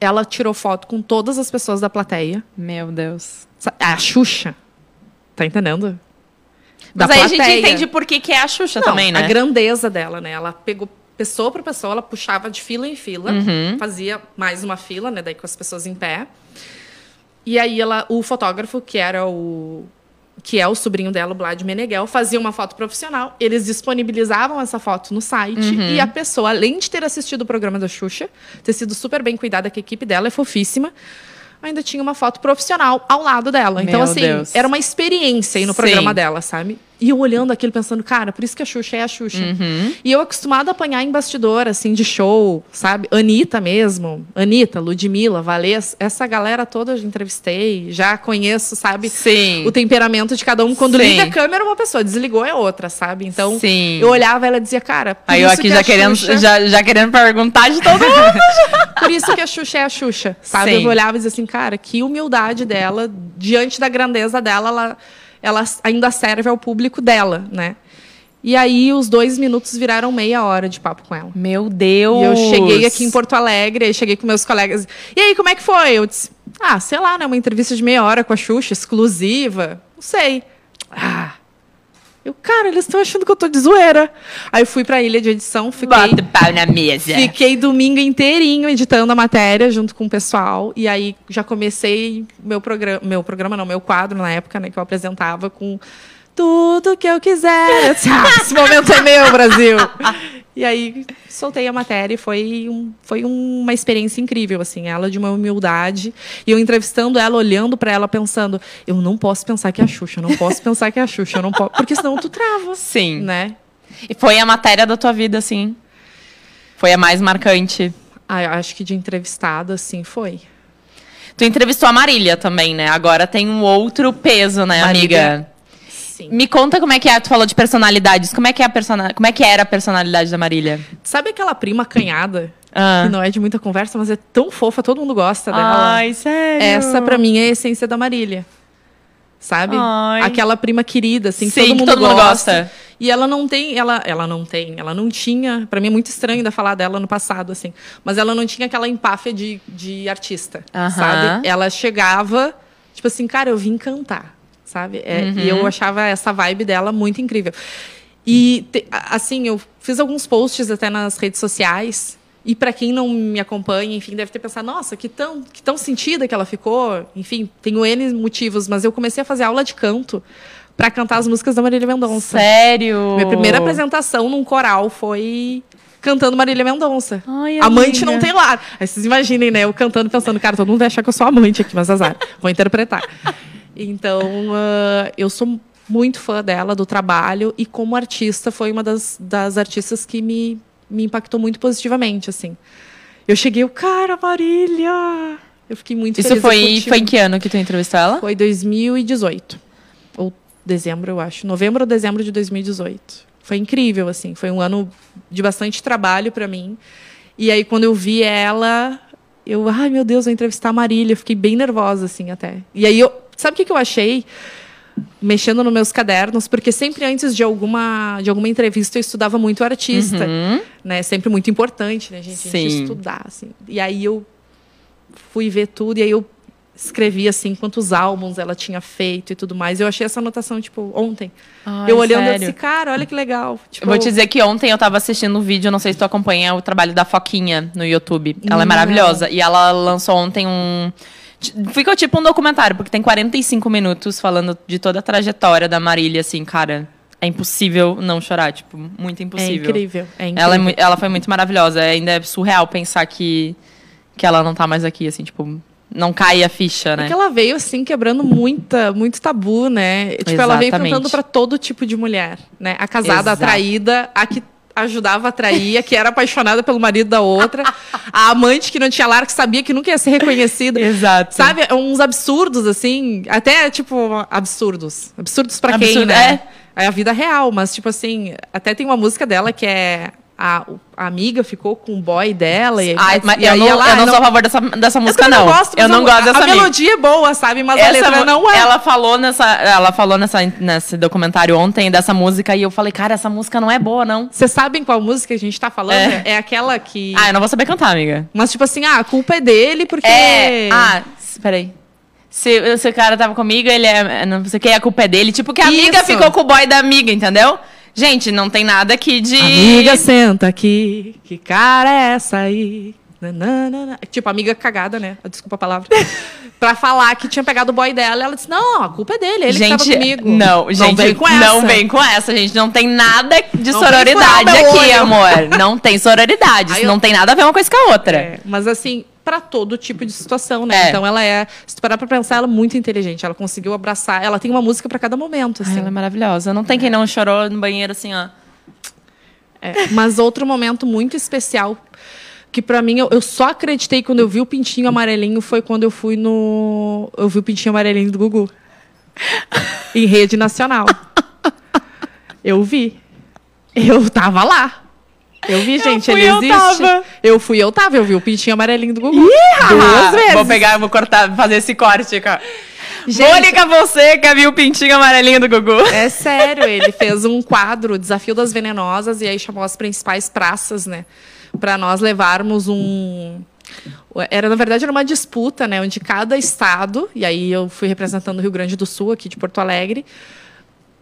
Ela tirou foto com todas as pessoas da plateia. Meu Deus. A Xuxa. Tá entendendo? Da Mas aí a gente plateia. entende por que, que é a Xuxa Não, também, né? A grandeza dela, né? Ela pegou pessoa por pessoa, ela puxava de fila em fila, Uhum. fazia mais uma fila, né? Daí com as pessoas em pé. E aí ela, o fotógrafo, que era o que é o sobrinho dela, o Vlad Meneghel, fazia uma foto profissional. Eles disponibilizavam essa foto no site Uhum. e a pessoa, além de ter assistido o programa da Xuxa, ter sido super bem cuidada, que a equipe dela é fofíssima, ainda tinha uma foto profissional ao lado dela. Então, Meu assim, Deus. era uma experiência aí no Sim. programa dela, sabe? E eu olhando aquilo pensando, cara, por isso que a Xuxa é a Xuxa. Uhum. E eu acostumada a apanhar em bastidor, assim, de show, sabe? Anitta mesmo. Anitta, Ludmilla, Valês. Essa galera toda eu já entrevistei, já conheço, sabe? Sim. O temperamento de cada um. Quando Sim. liga a câmera, uma pessoa, desligou é outra, sabe? Então, Sim. eu olhava ela dizia, cara, por Aí eu aqui que já a querendo, Xuxa- já, já querendo perguntar de todo mundo. <laughs> Por isso que a Xuxa é a Xuxa, sabe? Sim. Eu olhava e dizia assim, cara, que humildade dela, diante da grandeza dela, ela, ela ainda serve ao público dela, né? E aí, os dois minutos viraram meia hora de papo com ela. Meu Deus. E eu cheguei aqui em Porto Alegre, cheguei com meus colegas. E aí, como é que foi? Eu disse, ah, sei lá, né? Uma entrevista de meia hora com a Xuxa, exclusiva. Não sei. Ah. Eu, cara, eles estão achando que eu tô de zoeira. Aí eu fui pra ilha de edição, fiquei. Bota o pau na mesa. Fiquei domingo inteirinho editando a matéria junto com o pessoal. E aí já comecei meu programa. Meu programa não, meu quadro na época, né? Que eu apresentava com tudo que eu quiser. <laughs> Esse momento é meu, Brasil. E aí soltei a matéria e foi, um, foi uma experiência incrível, assim. Ela de uma humildade. E eu entrevistando ela, olhando pra ela, pensando: eu não posso pensar que é a Xuxa, eu não posso pensar que é a Xuxa, eu não posso. Porque senão tu trava, Sim. né? E foi a matéria da tua vida, assim. Foi a mais marcante. Ah, acho que de entrevistada, assim, foi. Tu entrevistou a Marília também, né? Agora tem um outro peso, né, Marília. amiga? Me conta como é que é. Tu falou de personalidades. Como é que é a persona... Como é que era a personalidade da Marília? Sabe aquela prima acanhada? Ah. Que não é de muita conversa, mas é tão fofa, todo mundo gosta dela. Ai, sério. Essa, pra mim, é a essência da Marília. Sabe? Ai. Aquela prima querida, assim, que Sim, todo que mundo todo mundo gosta. gosta. E ela não tem, ela, ela não tem, ela não tinha, pra mim é muito estranho ainda falar dela no passado, assim, mas ela não tinha aquela empáfia de, de artista, Aham. sabe? Ela chegava, tipo assim, cara, eu vim cantar, sabe? É, Uhum. E eu achava essa vibe dela muito incrível. E, te- assim, eu fiz alguns posts até nas redes sociais E para quem não me acompanha, enfim, deve ter pensado, nossa, que tão, que tão sentida que ela ficou. Enfim, tenho N motivos, mas eu comecei a fazer aula de canto para cantar as músicas da Marília Mendonça. Sério? Minha primeira apresentação num coral foi cantando Marília Mendonça. Ai, amante amiga. não tem lar. Aí vocês imaginem, né? Eu cantando, pensando, cara, todo mundo vai achar que eu sou amante aqui, mas azar. Vou interpretar. Então, ah, eu sou muito fã dela, do trabalho, e como artista, foi uma das, das artistas que me, me impactou muito positivamente, assim. Eu cheguei, o cara, Marília! Eu fiquei muito Isso feliz. eu foi, curti foi em que ano que tu entrevistou ela? foi 2018. Ou dezembro, eu acho. Novembro ou dezembro de 2018. Foi incrível, assim. Foi um ano de bastante trabalho para mim. E aí, quando eu vi ela, eu, ai meu Deus, vou entrevistar a Marília. Eu fiquei bem nervosa, assim, até. E aí, eu, sabe o que, que eu achei? Mexendo nos meus cadernos, porque sempre antes de alguma, de alguma entrevista eu estudava muito artista, Uhum. né? Sempre muito importante, né, gente? A gente Sim. estudar, assim. E aí eu fui ver tudo e aí eu escrevi assim quantos álbuns ela tinha feito e tudo mais. Eu achei essa anotação tipo ontem. Ai, eu olhando eu sério? disse, cara, olha que legal. Tipo, Eu vou te dizer que ontem eu tava assistindo um vídeo, não sei se tu acompanha o trabalho da Foquinha no YouTube. Ela é maravilhosa. E ela lançou ontem um. Ficou tipo um documentário, porque tem 45 minutos falando de toda a trajetória da Marília, assim, cara. É impossível não chorar, tipo, muito é impossível. incrível, é incrível. Ela, é ela foi muito maravilhosa. Ainda é surreal pensar que, que ela não tá mais aqui, assim, tipo, não cai a ficha, né? Porque ela veio assim quebrando muita, muito tabu, né? Tipo, ela veio Exatamente. cantando pra todo tipo de mulher, né? A casada, a Exato. traída, a que ajudava a trair, que era apaixonada pelo marido da outra, a amante que não tinha lar, que sabia que nunca ia ser reconhecida. Exato. Sabe, uns absurdos, assim, até, tipo, absurdos. Absurdos pra quem, né? É. a vida real, mas, tipo assim, até tem uma música dela que é a, a amiga ficou com o boy dela. E, Ai, mas e eu, aí não, ela, eu não "Ai, sou a favor dessa, dessa eu música, também não. gosto, eu não a- gosto dessa A amiga. melodia é boa, sabe? Mas a Essa letra mu- não é. Ela falou nessa, ela falou nessa, nesse documentário ontem dessa música e eu falei, cara, essa música não é boa, não. Vocês sabem qual música a gente tá falando? É. É, aquela que. Ah, eu não vou saber cantar, amiga. Mas, tipo assim, ah, a culpa é dele porque. É. Ah, peraí. Se, se o cara tava comigo, ele é. Não sei o que, a culpa é dele. Tipo, que a amiga Isso. ficou com o boy da amiga, entendeu? Gente, não tem nada aqui de. Amiga, senta aqui. Que cara é essa aí? Nananana. Tipo, amiga cagada, né? Desculpa a palavra. <laughs> pra falar que tinha pegado o boy dela. Ela disse: Não, a culpa é dele, ele que gente, tava comigo. não, gente, não vem com essa. não vem com essa, gente. Não tem nada de Não sororidade aqui, olho. amor. Não tem sororidade. Aí Isso eu- não tem nada a ver uma coisa com a outra. É, mas assim, pra todo tipo de situação, né? É. Então ela é, se tu parar pra pensar, ela é muito inteligente. Ela conseguiu abraçar, ela tem uma música pra cada momento, Ai, assim. ela é maravilhosa. Não tem quem não chorou no banheiro assim, ó. É, Mas outro momento muito especial que pra mim eu, eu só acreditei quando eu vi o pintinho amarelinho foi quando eu fui no eu vi o pintinho amarelinho do Gugu em rede nacional. Eu vi. Eu tava lá. Eu vi, gente, fui, ele eu existe. tava. Eu fui, eu tava, eu vi o pintinho amarelinho do Gugu. Duas vezes. Vou pegar, vou cortar, fazer esse corte, cara. Gente- Mônica Fonseca viu o pintinho amarelinho do Gugu. É sério, ele fez um quadro, Desafio das Venenosas, e aí chamou as principais praças, né? Pra nós levarmos um. Era, na verdade, era uma disputa, né? Onde cada estado, e aí eu fui representando o Rio Grande do Sul, aqui de Porto Alegre,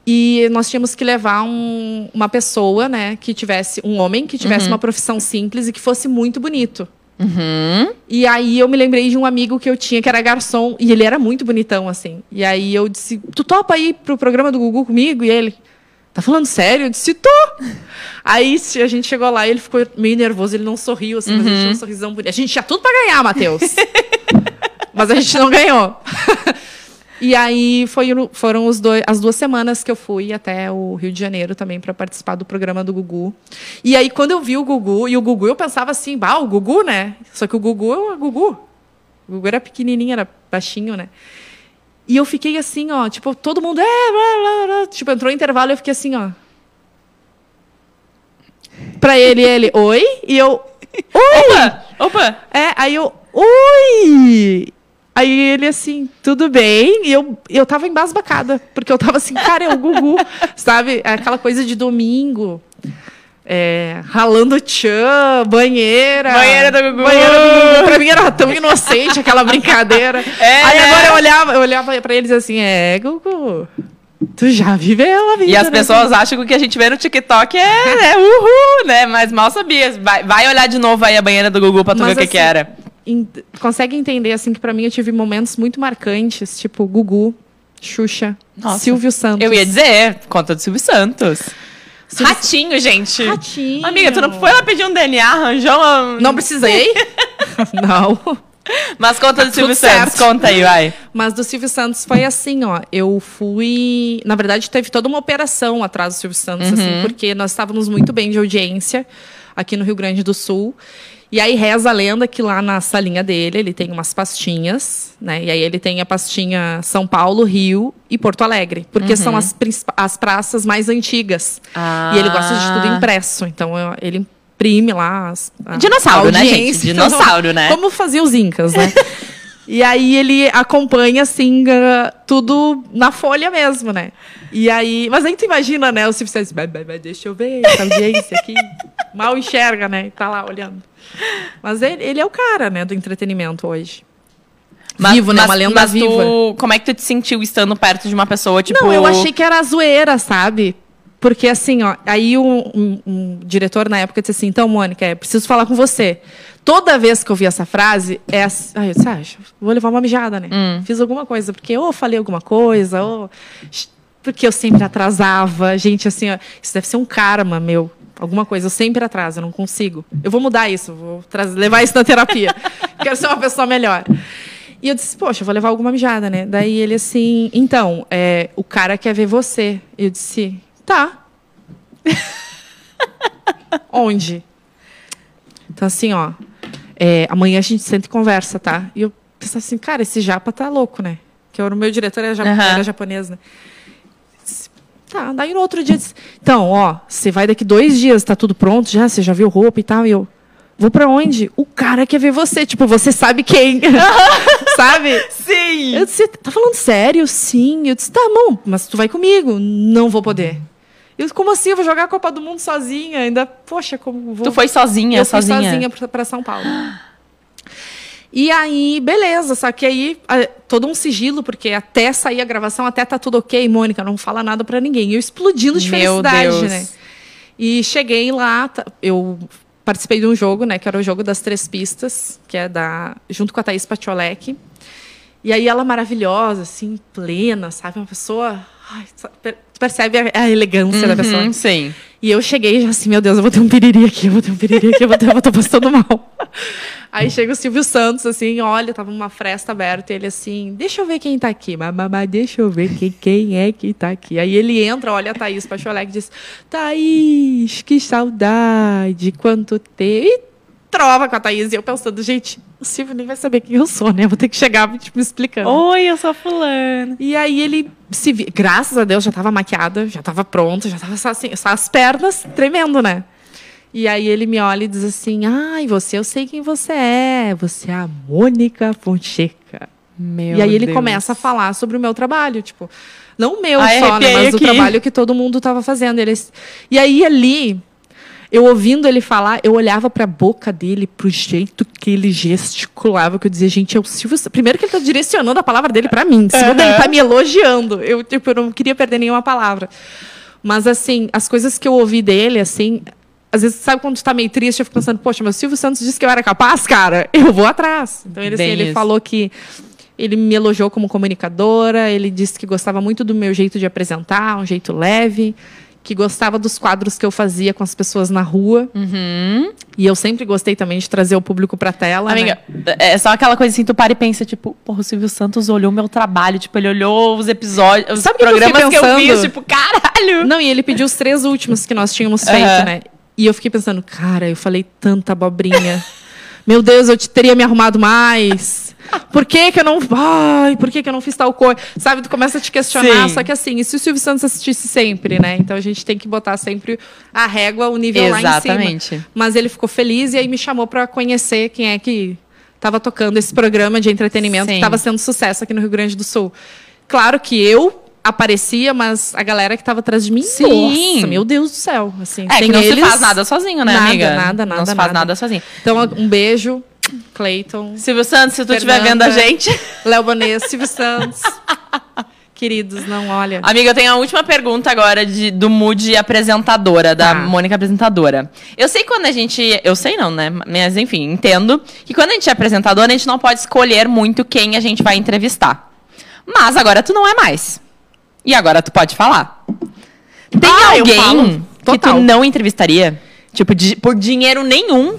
e nós tínhamos que levar um- uma pessoa, né, que tivesse, um homem que tivesse uma profissão simples e que fosse muito bonito. Uhum. E aí eu me lembrei de um amigo que eu tinha que era garçom e ele era muito bonitão assim. E aí eu disse: "Tu topa ir pro programa do Gugu comigo?" E ele: "Tá falando sério?" Eu disse: "Tô". aí se- a gente chegou lá e ele ficou meio nervoso, ele não sorriu assim, mas ele tinha um sorrisão bonito. A gente tinha tudo pra ganhar, Matheus. <laughs> mas a gente não ganhou. E aí foi, foram dois, as duas semanas que eu fui até o Rio de Janeiro também para participar do programa do Gugu. E aí quando eu vi o Gugu, e o Gugu eu pensava assim, bah, o Gugu, né? Só que o Gugu é o Gugu. O Gugu era pequenininho, era baixinho, né? E eu fiquei assim, ó, tipo, todo mundo, é, blá, blá, blá. tipo, entrou intervalo e eu fiquei assim, ó. Pra ele, ele, oi? E eu, oi! Opa! <laughs> Opa! É, aí eu, oi! Aí ele assim, tudo bem? E eu, eu tava embasbacada, porque eu tava assim, cara, é o Gugu, <laughs> sabe? É Aquela coisa de domingo. É, ralando tchan, banheira. Banheira do Gugu. Banheira do Gugu. Pra mim era tão inocente aquela brincadeira. <laughs> É. Aí agora eu olhava, eu olhava pra eles assim, é, Gugu. Tu já viveu a vida. E as né? pessoas acham que o que a gente vê no TikTok é, é uhul, né? Mas mal sabia. Vai, vai olhar de novo aí a banheira do Gugu pra tu Mas, ver o que, assim, que era. En- consegue entender, assim, que pra mim eu tive momentos muito marcantes, tipo Gugu, Xuxa, Nossa. Silvio Santos. Eu ia dizer, conta do Silvio Santos. Silvio- Ratinho, gente. Ratinho. Amiga, tu não foi lá pedir um DNA, arranjou uma... Não precisei. <laughs> não. Mas conta do Tá Silvio tudo Santos, certo. conta aí, vai. Mas do Silvio Santos foi assim, ó. Eu fui. Na verdade, teve toda uma operação atrás do Silvio Santos, assim, porque nós estávamos muito bem de audiência aqui no Rio Grande do Sul. E aí reza a lenda que lá na salinha dele ele tem umas pastinhas, né? E aí ele tem a pastinha São Paulo, Rio e Porto Alegre, porque são as, as praças mais antigas. Ah. E ele gosta de tudo impresso, então ele imprime lá as, a- Dinossauro, a né, gente? Dinossauro, né? Como faziam os incas, né? <laughs> E aí ele acompanha, assim, ah, tudo na folha mesmo, né? E aí... Mas aí tu imagina, né? O Silvio Santos, "Vai, vai, vai, deixa eu ver essa audiência aqui. <laughs> Mal enxerga, né? E tá lá olhando. Mas ele, ele é o cara, né? Do entretenimento hoje. Vivo, né? Uma lenda mas viva. Tu, como é que tu te sentiu estando perto de uma pessoa, tipo... Não, eu achei que era zoeira, sabe? Porque assim, ó, aí um, um- um diretor na época disse assim, então, Mônica, é, preciso falar com você. Toda vez que eu vi essa frase, é assim, aí eu disse, ah, vou levar uma mijada, né? Fiz alguma coisa, porque ou falei alguma coisa, ou porque eu sempre atrasava. Gente, assim, ó, isso deve ser um karma meu. Alguma coisa, eu sempre atraso, eu não consigo. Eu vou mudar isso, vou levar isso na terapia. <laughs> Quero ser uma pessoa melhor. E eu disse, poxa, eu vou levar alguma mijada, né? Daí ele assim, então, é, o cara quer ver você. Eu disse, tá. <laughs> Onde? Então, assim, ó, é, amanhã a gente senta e conversa, tá? E eu pensava assim, cara, esse japa tá louco, né? Que o meu diretor era, japa- Aham. era japonês, né? Tá, daí no outro dia disse, então, ó, você vai daqui dois dias, tá tudo pronto já? Você já viu roupa e tal? E eu, vou pra onde? O cara quer ver você, tipo, você sabe quem, <laughs> sabe? Sim! Eu disse, tá falando sério? Sim. Eu disse, tá, bom, mas tu vai comigo. Não vou poder. Eu, como assim? Eu vou jogar a Copa do Mundo sozinha? Ainda, poxa, como vou... Tu foi sozinha, eu fui sozinha? sozinha pra, pra São Paulo. E aí, beleza, só que aí a- todo um sigilo, porque até sair a gravação, até tá tudo ok, Mônica, não fala nada pra ninguém. Eu explodindo de Meu felicidade, Deus. né? E cheguei lá, tá- eu participei de um jogo, né, que era o jogo das três pistas, que é da junto com a Thaís Patiolek. E aí ela maravilhosa, assim, plena, sabe? Uma pessoa. Ai, percebe a, a elegância da pessoa. Uhum, sim. E eu cheguei já assim, meu Deus, eu vou ter um piriri aqui, eu vou ter um piriri aqui, eu vou ter, eu tô passando mal. <laughs> Aí chega o Silvio Santos, assim, olha, tava uma fresta aberta, e ele assim, deixa eu ver quem tá aqui, mamãe, deixa eu ver quem, quem é que tá aqui. Aí ele entra, olha a Thaís Pacholec e diz, Thaís, que saudade, quanto tempo. Trova com a Thaís, e eu pensando, gente, o Silvio nem vai saber quem eu sou, né? Vou ter que chegar tipo, me explicando. Oi, eu sou fulano. E aí ele se vi... graças a Deus já estava maquiada, já estava pronta, já estava assim, só as pernas tremendo, né? E aí ele me olha e diz assim: "Ai, você, eu sei quem você é. Você é a Mônica Fonseca". Meu e aí ele Deus. começa a falar sobre o meu trabalho, tipo, não o meu Ai, só, né, mas o trabalho que todo mundo estava fazendo. Ele... E aí ali eu ouvindo ele falar, eu olhava para a boca dele, pro jeito que ele gesticulava, que eu dizia, gente, é o Silvio. Primeiro que ele tá direcionando a palavra dele para mim, segundo ele tá me elogiando. Eu tipo, eu não queria perder nenhuma palavra. Mas assim, as coisas que eu ouvi dele, assim, às vezes, sabe quando tu tá meio triste, eu fico pensando, poxa, mas o Silvio Santos disse que eu era capaz, cara, eu vou atrás. Então ele, assim, ele falou que ele me elogiou como comunicadora, ele disse que gostava muito do meu jeito de apresentar, um jeito leve, que gostava dos quadros que eu fazia com as pessoas na rua. Uhum. E eu sempre gostei também de trazer o público pra tela. Amiga, né? é só aquela coisa assim, tu para e pensa, tipo, porra, o Silvio Santos olhou meu trabalho, tipo, ele olhou os episódios, os Sabe o que eu programas que eu, pensando? tipo, caralho! Não, e ele pediu os três últimos que nós tínhamos feito, né? E eu fiquei pensando, cara, eu falei tanta abobrinha. <laughs> Meu Deus, eu te- teria me arrumado mais. Por que que eu não... Ai, por que que eu não fiz tal coisa? Sabe, tu começa a te questionar. Sim. Só que assim, e se o Silvio Santos assistisse sempre, né? Então a gente tem que botar sempre a régua, o nível lá em Exatamente. cima. Mas ele ficou feliz e aí me chamou pra conhecer quem é que estava tocando esse programa de entretenimento Sim. que estava sendo sucesso aqui no Rio Grande do Sul. Claro que eu aparecia, mas a galera que estava atrás de mim, Sim. nossa, meu Deus do céu, assim, É que não eles, se faz nada sozinho, né, nada, amiga? Nada, nada, Não se faz nada. nada sozinho. Então, um beijo, Cleiton, Silvio Santos, se tu estiver vendo a gente, Léo Bonet, Silvio Santos. <laughs> Queridos, não, olha. Amiga, eu tenho a última pergunta agora de, do mood apresentadora, da Tá. Mônica apresentadora. Eu sei quando a gente. Eu sei não, né? Mas enfim, entendo que quando a gente é apresentadora, a gente não pode escolher muito quem a gente vai entrevistar. Mas agora tu não é mais. E agora tu pode falar. Tem Ah, alguém que tu não entrevistaria? Tipo, de- por dinheiro nenhum.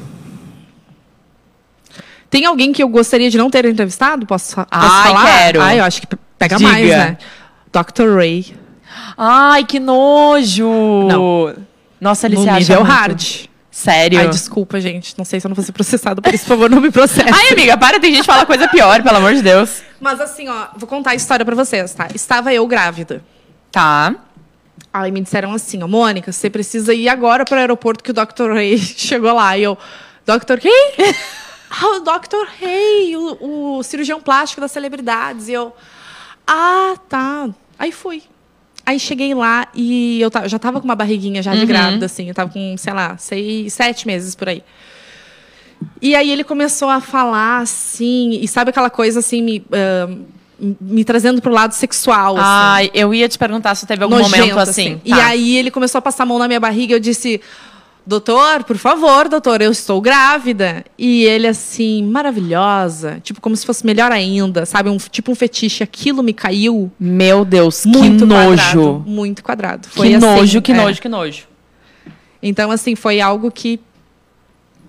Tem alguém que eu gostaria de não ter entrevistado? Posso, posso Ai, falar? quero. Ai, eu acho que pega Diga. mais, né? Dr. Ray. Ai, que nojo! Não. Nossa, ele no se acha nível muito- hard. Sério? Ai, desculpa, gente. Não sei se eu não vou ser processado por isso. Por favor, não me processe. Ai, amiga, para, tem gente que fala coisa pior, pelo amor de Deus. Mas assim, ó, vou contar a história pra vocês, tá? Estava eu grávida. Tá. Aí me disseram assim, ó, Mônica, você precisa ir agora pro aeroporto que o Dr. Ray <laughs> chegou lá. E eu, Dr. quem? Ah, o Dr. Ray, o, o cirurgião plástico das celebridades. E eu, ah, tá. Aí fui. Aí cheguei lá e eu já tava com uma barriguinha já de grávida, assim. Eu tava com, sei lá, seis, sete meses por aí. E aí ele começou a falar assim, e sabe aquela coisa assim, me, ah, me trazendo pro lado sexual. assim Ai, eu ia te perguntar se teve algum nojento, momento assim. E Tá. aí ele começou a passar a mão na minha barriga e eu disse, doutor, por favor, doutor, eu estou grávida. E ele assim, maravilhosa, tipo como se fosse melhor ainda, sabe? Um, tipo um fetiche. Aquilo me caiu Meu Deus, muito que nojo. quadrado. Muito quadrado. Que assim, nojo, que é. nojo, que nojo. Então, assim, foi algo que...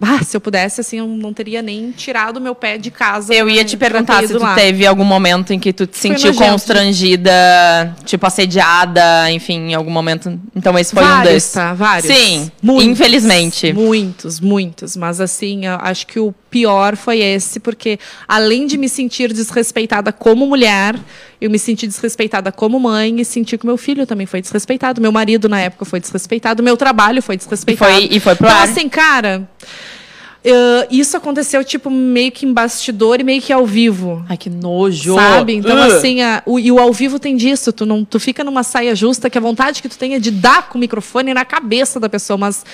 Ah, se eu pudesse, assim, eu não teria nem tirado o meu pé de casa. Eu ia te perguntar se tu lá. teve algum momento em que tu te Foi sentiu nojento. constrangida, tipo assediada, enfim, em algum momento. Então esse foi um vários, desses. tá? Vários. Sim, Muitos, infelizmente. Muitos, muitos. Mas assim, eu acho que o pior foi esse, porque além de me sentir desrespeitada como mulher, eu me senti desrespeitada como mãe e senti que meu filho também foi desrespeitado. Meu marido, na época, foi desrespeitado. Meu trabalho foi E desrespeitado. foi, e foi pro Então, ar. assim, cara. eh, isso aconteceu, tipo, meio que em bastidor e meio que ao vivo. Ai, que nojo. Sabe? Então, Uh. assim, a- o, e o ao vivo tem disso. Tu, não, tu fica numa saia justa que a vontade que tu tem é de dar com o microfone na cabeça da pessoa, mas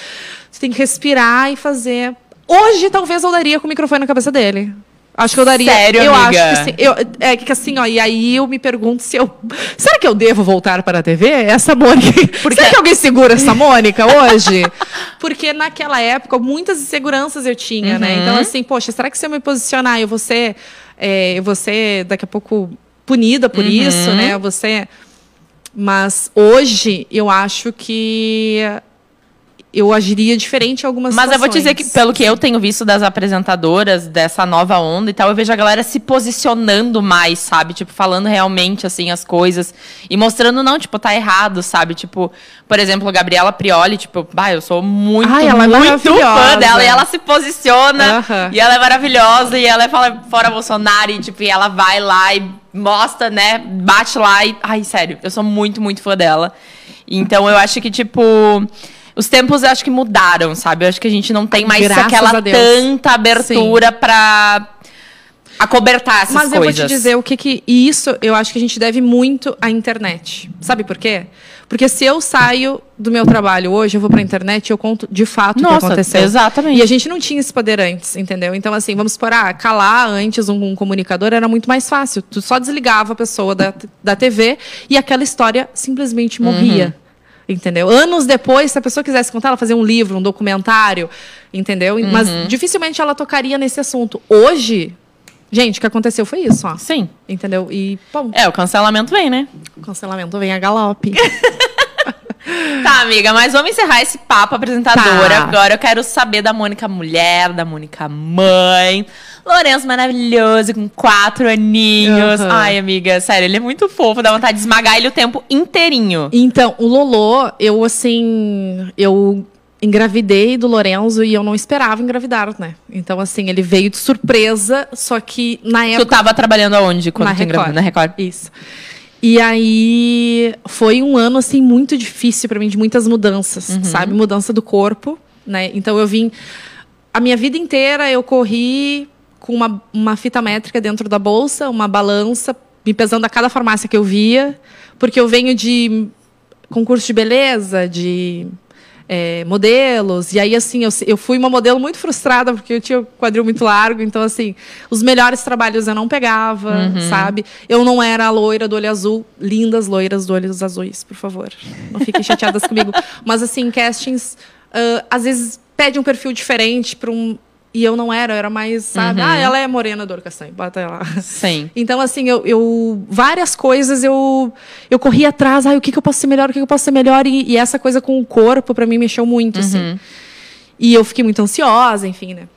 tu tem que respirar e fazer. Hoje, talvez eu daria com o microfone na cabeça dele. Acho que eu daria. Sério, eu amiga? acho que sim. Eu, é que assim, ó, e aí eu me pergunto se eu. <laughs> Será que eu devo voltar para a TV? Essa Mônica. <laughs> Será que alguém segura essa Mônica hoje? <laughs> Porque naquela época, muitas inseguranças eu tinha, né? Uhum. Então, assim, poxa, será que se eu me posicionar, eu vou ser, é, eu vou ser daqui a pouco punida por Uhum. isso, né? Você. Mas hoje eu acho que eu agiria diferente em algumas Mas eu vou te dizer que, situações. pelo que eu tenho visto das apresentadoras dessa nova onda e tal, eu vejo a galera se posicionando mais, sabe? Tipo, falando realmente, assim, as coisas. E mostrando, não, tipo, tá errado, sabe? Tipo, por exemplo, Gabriela Prioli, tipo, bah, eu sou muito, Ai, ela é muito fã maravilhosa. dela. E ela se posiciona. E ela é maravilhosa. E ela é fala fora Bolsonaro. E, tipo, e ela vai lá e mostra, né? Bate lá e... Ai, sério, eu sou muito, muito fã dela. Então, eu acho que, tipo... Os tempos eu acho que mudaram, sabe? Eu acho que a gente não tem mais Graças aquela a tanta abertura pra acobertar essas Mas eu coisas. vou te dizer o que que. E isso eu acho que a gente deve muito à internet. Sabe por quê? Porque se eu saio do meu trabalho hoje, eu vou pra internet e eu conto de fato o que Nossa, aconteceu. exatamente. E a gente não tinha esse poder antes, entendeu? Então, assim, vamos supor, ah, calar antes um, um comunicador era muito mais fácil. Tu só desligava a pessoa da, da TV e aquela história simplesmente morria. Uhum. Entendeu? Anos depois, se a pessoa quisesse contar, ela fazia um livro, um documentário, entendeu? Mas dificilmente ela tocaria nesse assunto. Hoje, gente, o que aconteceu foi isso, ó. Sim. Entendeu? E, bom, É, o cancelamento vem, né? cancelamento vem a galope. <laughs> Tá, amiga, mas vamos encerrar esse papo apresentadora. Tá. Agora eu quero saber da Mônica mulher, da Mônica mãe. Lourenço maravilhoso, com quatro aninhos. Aham. Ai, amiga, sério, ele é muito fofo, dá vontade de esmagar ele o tempo inteirinho. Então, o Lolô, eu assim, eu engravidei do Lorenzo e eu não esperava engravidar, né? Então, assim, ele veio de surpresa, só que na Tu época. tava trabalhando aonde quando na tu engravidou? Na Record. Isso. E aí foi um ano assim muito difícil pra mim de muitas mudanças, Uhum. sabe? Mudança do corpo, né? Então eu vim a minha vida inteira eu corri com uma, uma fita métrica dentro da bolsa, uma balança, me pesando a cada farmácia que eu via, porque eu venho de concurso de beleza, de é, modelos. E aí, assim, eu, eu fui uma modelo muito frustrada, porque eu tinha o quadril muito largo. Então, assim, os melhores trabalhos eu não pegava, Uhum. sabe? Eu não era a loira do olho azul. Lindas loiras do olhos azuis, por favor. Não fiquem chateadas comigo. <laughs> Mas, assim, castings, ah, às vezes, pede um perfil diferente para um... E eu não era, eu era mais, sabe? Uhum. Ah, ela é morena do castanho, bota ela. Sim. <laughs> Então, assim, eu, eu- várias coisas eu, eu corri atrás, ai, o que, que eu posso ser melhor, o que, que eu posso ser melhor, e, e essa coisa com o corpo, pra mim, mexeu muito, assim. E eu fiquei muito ansiosa, enfim, né?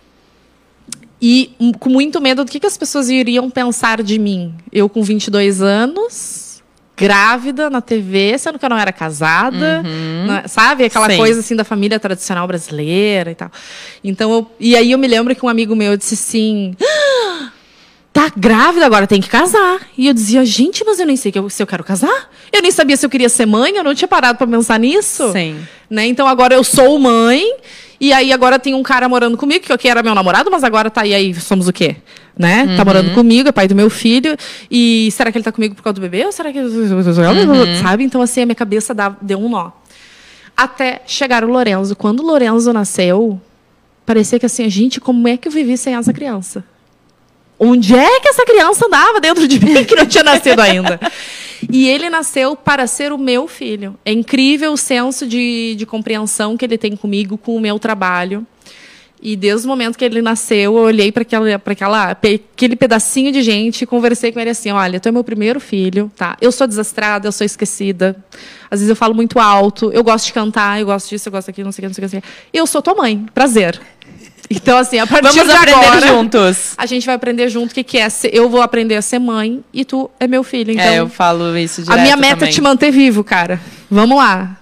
E com muito medo do que, que as pessoas iriam pensar de mim. Eu com 22 anos, grávida na TV, sendo que eu não era casada, né, sabe? Aquela Sim. coisa assim da família tradicional brasileira e tal. Então, eu, e aí eu me lembro que um amigo meu disse assim: "Ah, tá grávida agora, tem que casar. E eu dizia, gente, mas eu nem sei se eu quero casar. Eu nem sabia se eu queria ser mãe, eu não tinha parado pra pensar nisso. Sim. Né? Então agora eu sou mãe, e aí agora tem um cara morando comigo, que aqui era meu namorado, mas agora tá aí, aí somos o quê? Né? Tá morando comigo, é pai do meu filho. E será que ele tá comigo por causa do bebê? Ou será que. Sabe? Então, assim, a minha cabeça dá- deu um nó. Até chegar o Lorenzo. Quando o Lorenzo nasceu, parecia que assim, gente, como é que eu vivi sem essa criança? Onde é que essa criança andava dentro de mim que não tinha nascido ainda? E ele nasceu para ser o meu filho. É incrível o senso de, de compreensão que ele tem comigo, com o meu trabalho. E desde o momento que ele nasceu, eu olhei para aquela, pra aquela, aquele pedacinho de gente e conversei com ele assim: olha, tu é meu primeiro filho, tá? Eu sou desastrada, eu sou esquecida. Às vezes eu falo muito alto, eu gosto de cantar, eu gosto disso, eu gosto daquilo, não sei o que, não sei o que. Não sei o que. Eu sou tua mãe, prazer. Então, assim, a partir Vamos de aprender agora, juntos. a gente vai aprender junto o que, que é. ser- Eu vou aprender a ser mãe e tu é meu filho. Então, é, eu falo isso a direto minha meta também. é te manter vivo, cara. Vamos lá.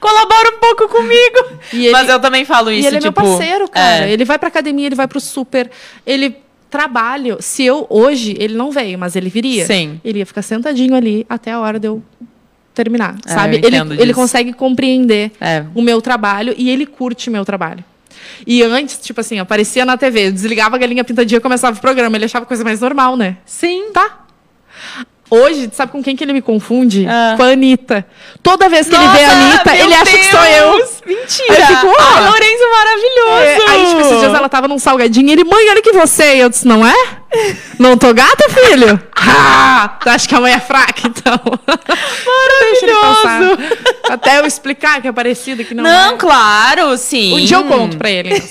Colabora um pouco comigo. <laughs> Ele- Mas eu também falo isso, e ele é tipo... meu parceiro, cara. é. Ele vai pra academia, ele vai pro super. Ele trabalha. Se eu, hoje, ele não veio, mas ele viria. Sim. Ele ia ficar sentadinho ali até a hora de eu terminar, É, sabe? eu Ele, entendo ele disso. consegue compreender É. o meu trabalho e ele curte meu trabalho. E antes, tipo assim, aparecia na TV, desligava a galinha pintadinha e começava o programa. Ele achava coisa mais normal, né? Sim. Tá. Hoje, sabe com quem que ele me confunde? Ah. Com a Anitta. Toda vez que ele vê a Nossa, Anitta, ele acha que sou eu. Deus! Mentira! Aí eu fico. Ai, Lourenço maravilhoso! É, aí, tipo, esses dias ela tava num salgadinho e ele, mãe, olha que você. E eu disse, não é? Não tô gata, filho? <laughs> Ah, tu acha que a mãe é fraca, então? Ele passar. Até eu explicar que é parecido, que não, Não, é. claro, sim. Um dia eu conto pra ele. <laughs>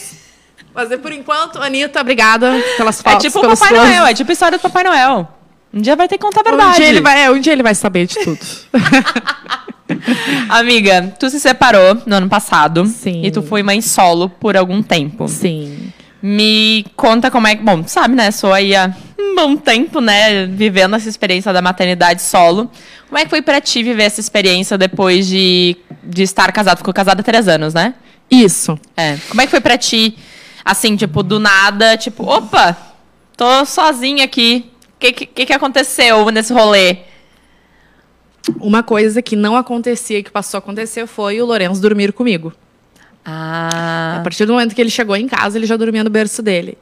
Mas é por enquanto, Anitta, obrigada pelas É fotos. tipo o Papai. Noel, é tipo a história do Papai Noel. Um dia vai ter que contar a verdade. Um dia, ele vai, é, um dia ele vai saber de tudo. <laughs> Amiga, tu se separou no ano passado. Sim. E tu foi mãe solo por algum tempo. Sim. Me conta como é que. Bom, sabe, né? Sou aí há um bom tempo, né? Vivendo essa experiência da maternidade solo. Como é que foi pra ti viver essa experiência depois de, de estar casado? Ficou casada há três anos, né? Isso. É. Como é que foi pra ti, assim, tipo, do nada, tipo, opa, tô sozinha aqui. O que, que, que aconteceu nesse rolê? Uma coisa que não acontecia e que passou a acontecer foi o Lourenço dormir comigo. Ah. A partir do momento que ele chegou em casa, ele já dormia no berço dele.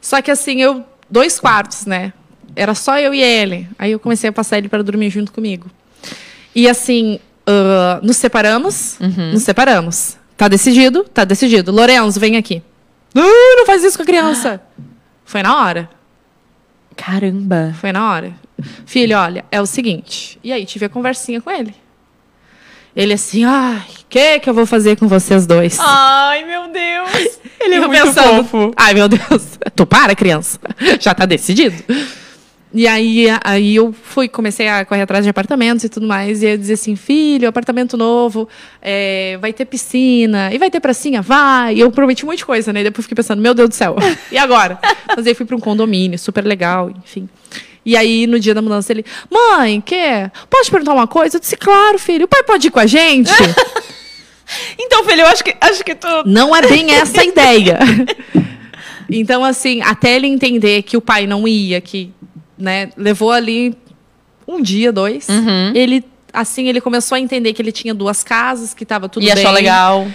Só que assim, eu. Dois quartos, né? Era só eu e ele. Aí eu comecei a passar ele para dormir junto comigo. E assim, ah, nos separamos. Nos separamos. Tá decidido? Tá decidido. Lorenzo, vem aqui. Não, não faz isso com a criança. <gasps> Foi na hora. Caramba. Foi na hora. Filho, olha, é o seguinte. E aí, tive a conversinha com ele. Ele assim, ai, o que que eu vou fazer com vocês dois? Ai, meu Deus. <laughs> Ele é eu muito pensando, fofo. Ai, meu Deus. Tu para, criança. Já tá decidido. E aí, aí eu fui, comecei a correr atrás de apartamentos e tudo mais. E eu dizia assim, filho, apartamento novo, é, vai ter piscina, e vai ter pracinha? Vai. E eu prometi um monte de coisa, né? E depois fiquei pensando, meu Deus do céu, e agora? <laughs> Mas aí fui para um condomínio, super legal, enfim. E aí, no dia da mudança, ele, mãe, quer? Pode perguntar uma coisa? Eu disse, claro, filho. O pai pode ir com a gente? <laughs> Então, filho, eu acho que, acho que tu. Não é bem essa a ideia. <laughs> Então, assim, até ele entender que o pai não ia, que né, levou ali um dia, dois, Uhum. ele assim ele começou a entender que ele tinha duas casas, que estava tudo e bem. achou legal.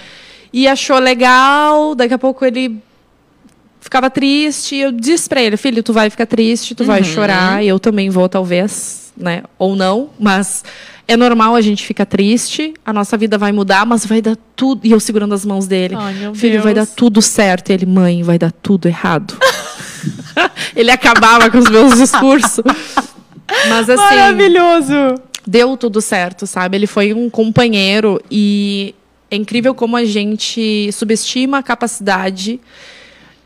E achou legal. Daqui a pouco ele ficava triste. E eu disse pra ele, filho, tu vai ficar triste, tu vai Uhum. chorar. E eu também vou, talvez, né? Ou não, mas é normal, a gente fica triste, a nossa vida vai mudar, mas vai dar tudo. E eu segurando as mãos dele. Ai, Filho, vai dar Deus. tudo certo. E ele, mãe, vai dar tudo errado. <laughs> <laughs> ele acabava com os meus discursos. Mas assim, Maravilhoso. deu tudo certo, sabe? Ele foi um companheiro e é incrível como a gente subestima a capacidade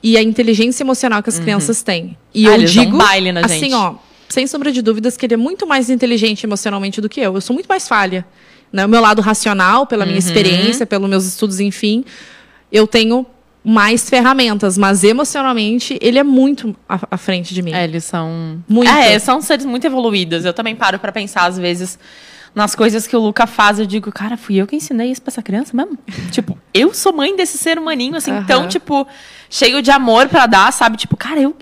e a inteligência emocional que as crianças têm. E Ah, eu digo, baile na assim, gente. ó, sem sombra de dúvidas que ele é muito mais inteligente emocionalmente do que eu. Eu sou muito mais falha. Né? O meu lado racional, pela minha Uhum. experiência, pelos meus estudos, enfim, eu tenho mais ferramentas, mas emocionalmente ele é muito à, frente de mim. É, eles são. Muito. É, são seres muito evoluídos. Eu também paro pra pensar, às vezes, nas coisas que o Luca faz. Eu digo, cara, fui eu que ensinei isso pra essa criança mesmo? <laughs> tipo, eu sou mãe desse ser humaninho, assim, Aham. tão, tipo, cheio de amor pra dar, sabe? Tipo, cara, eu.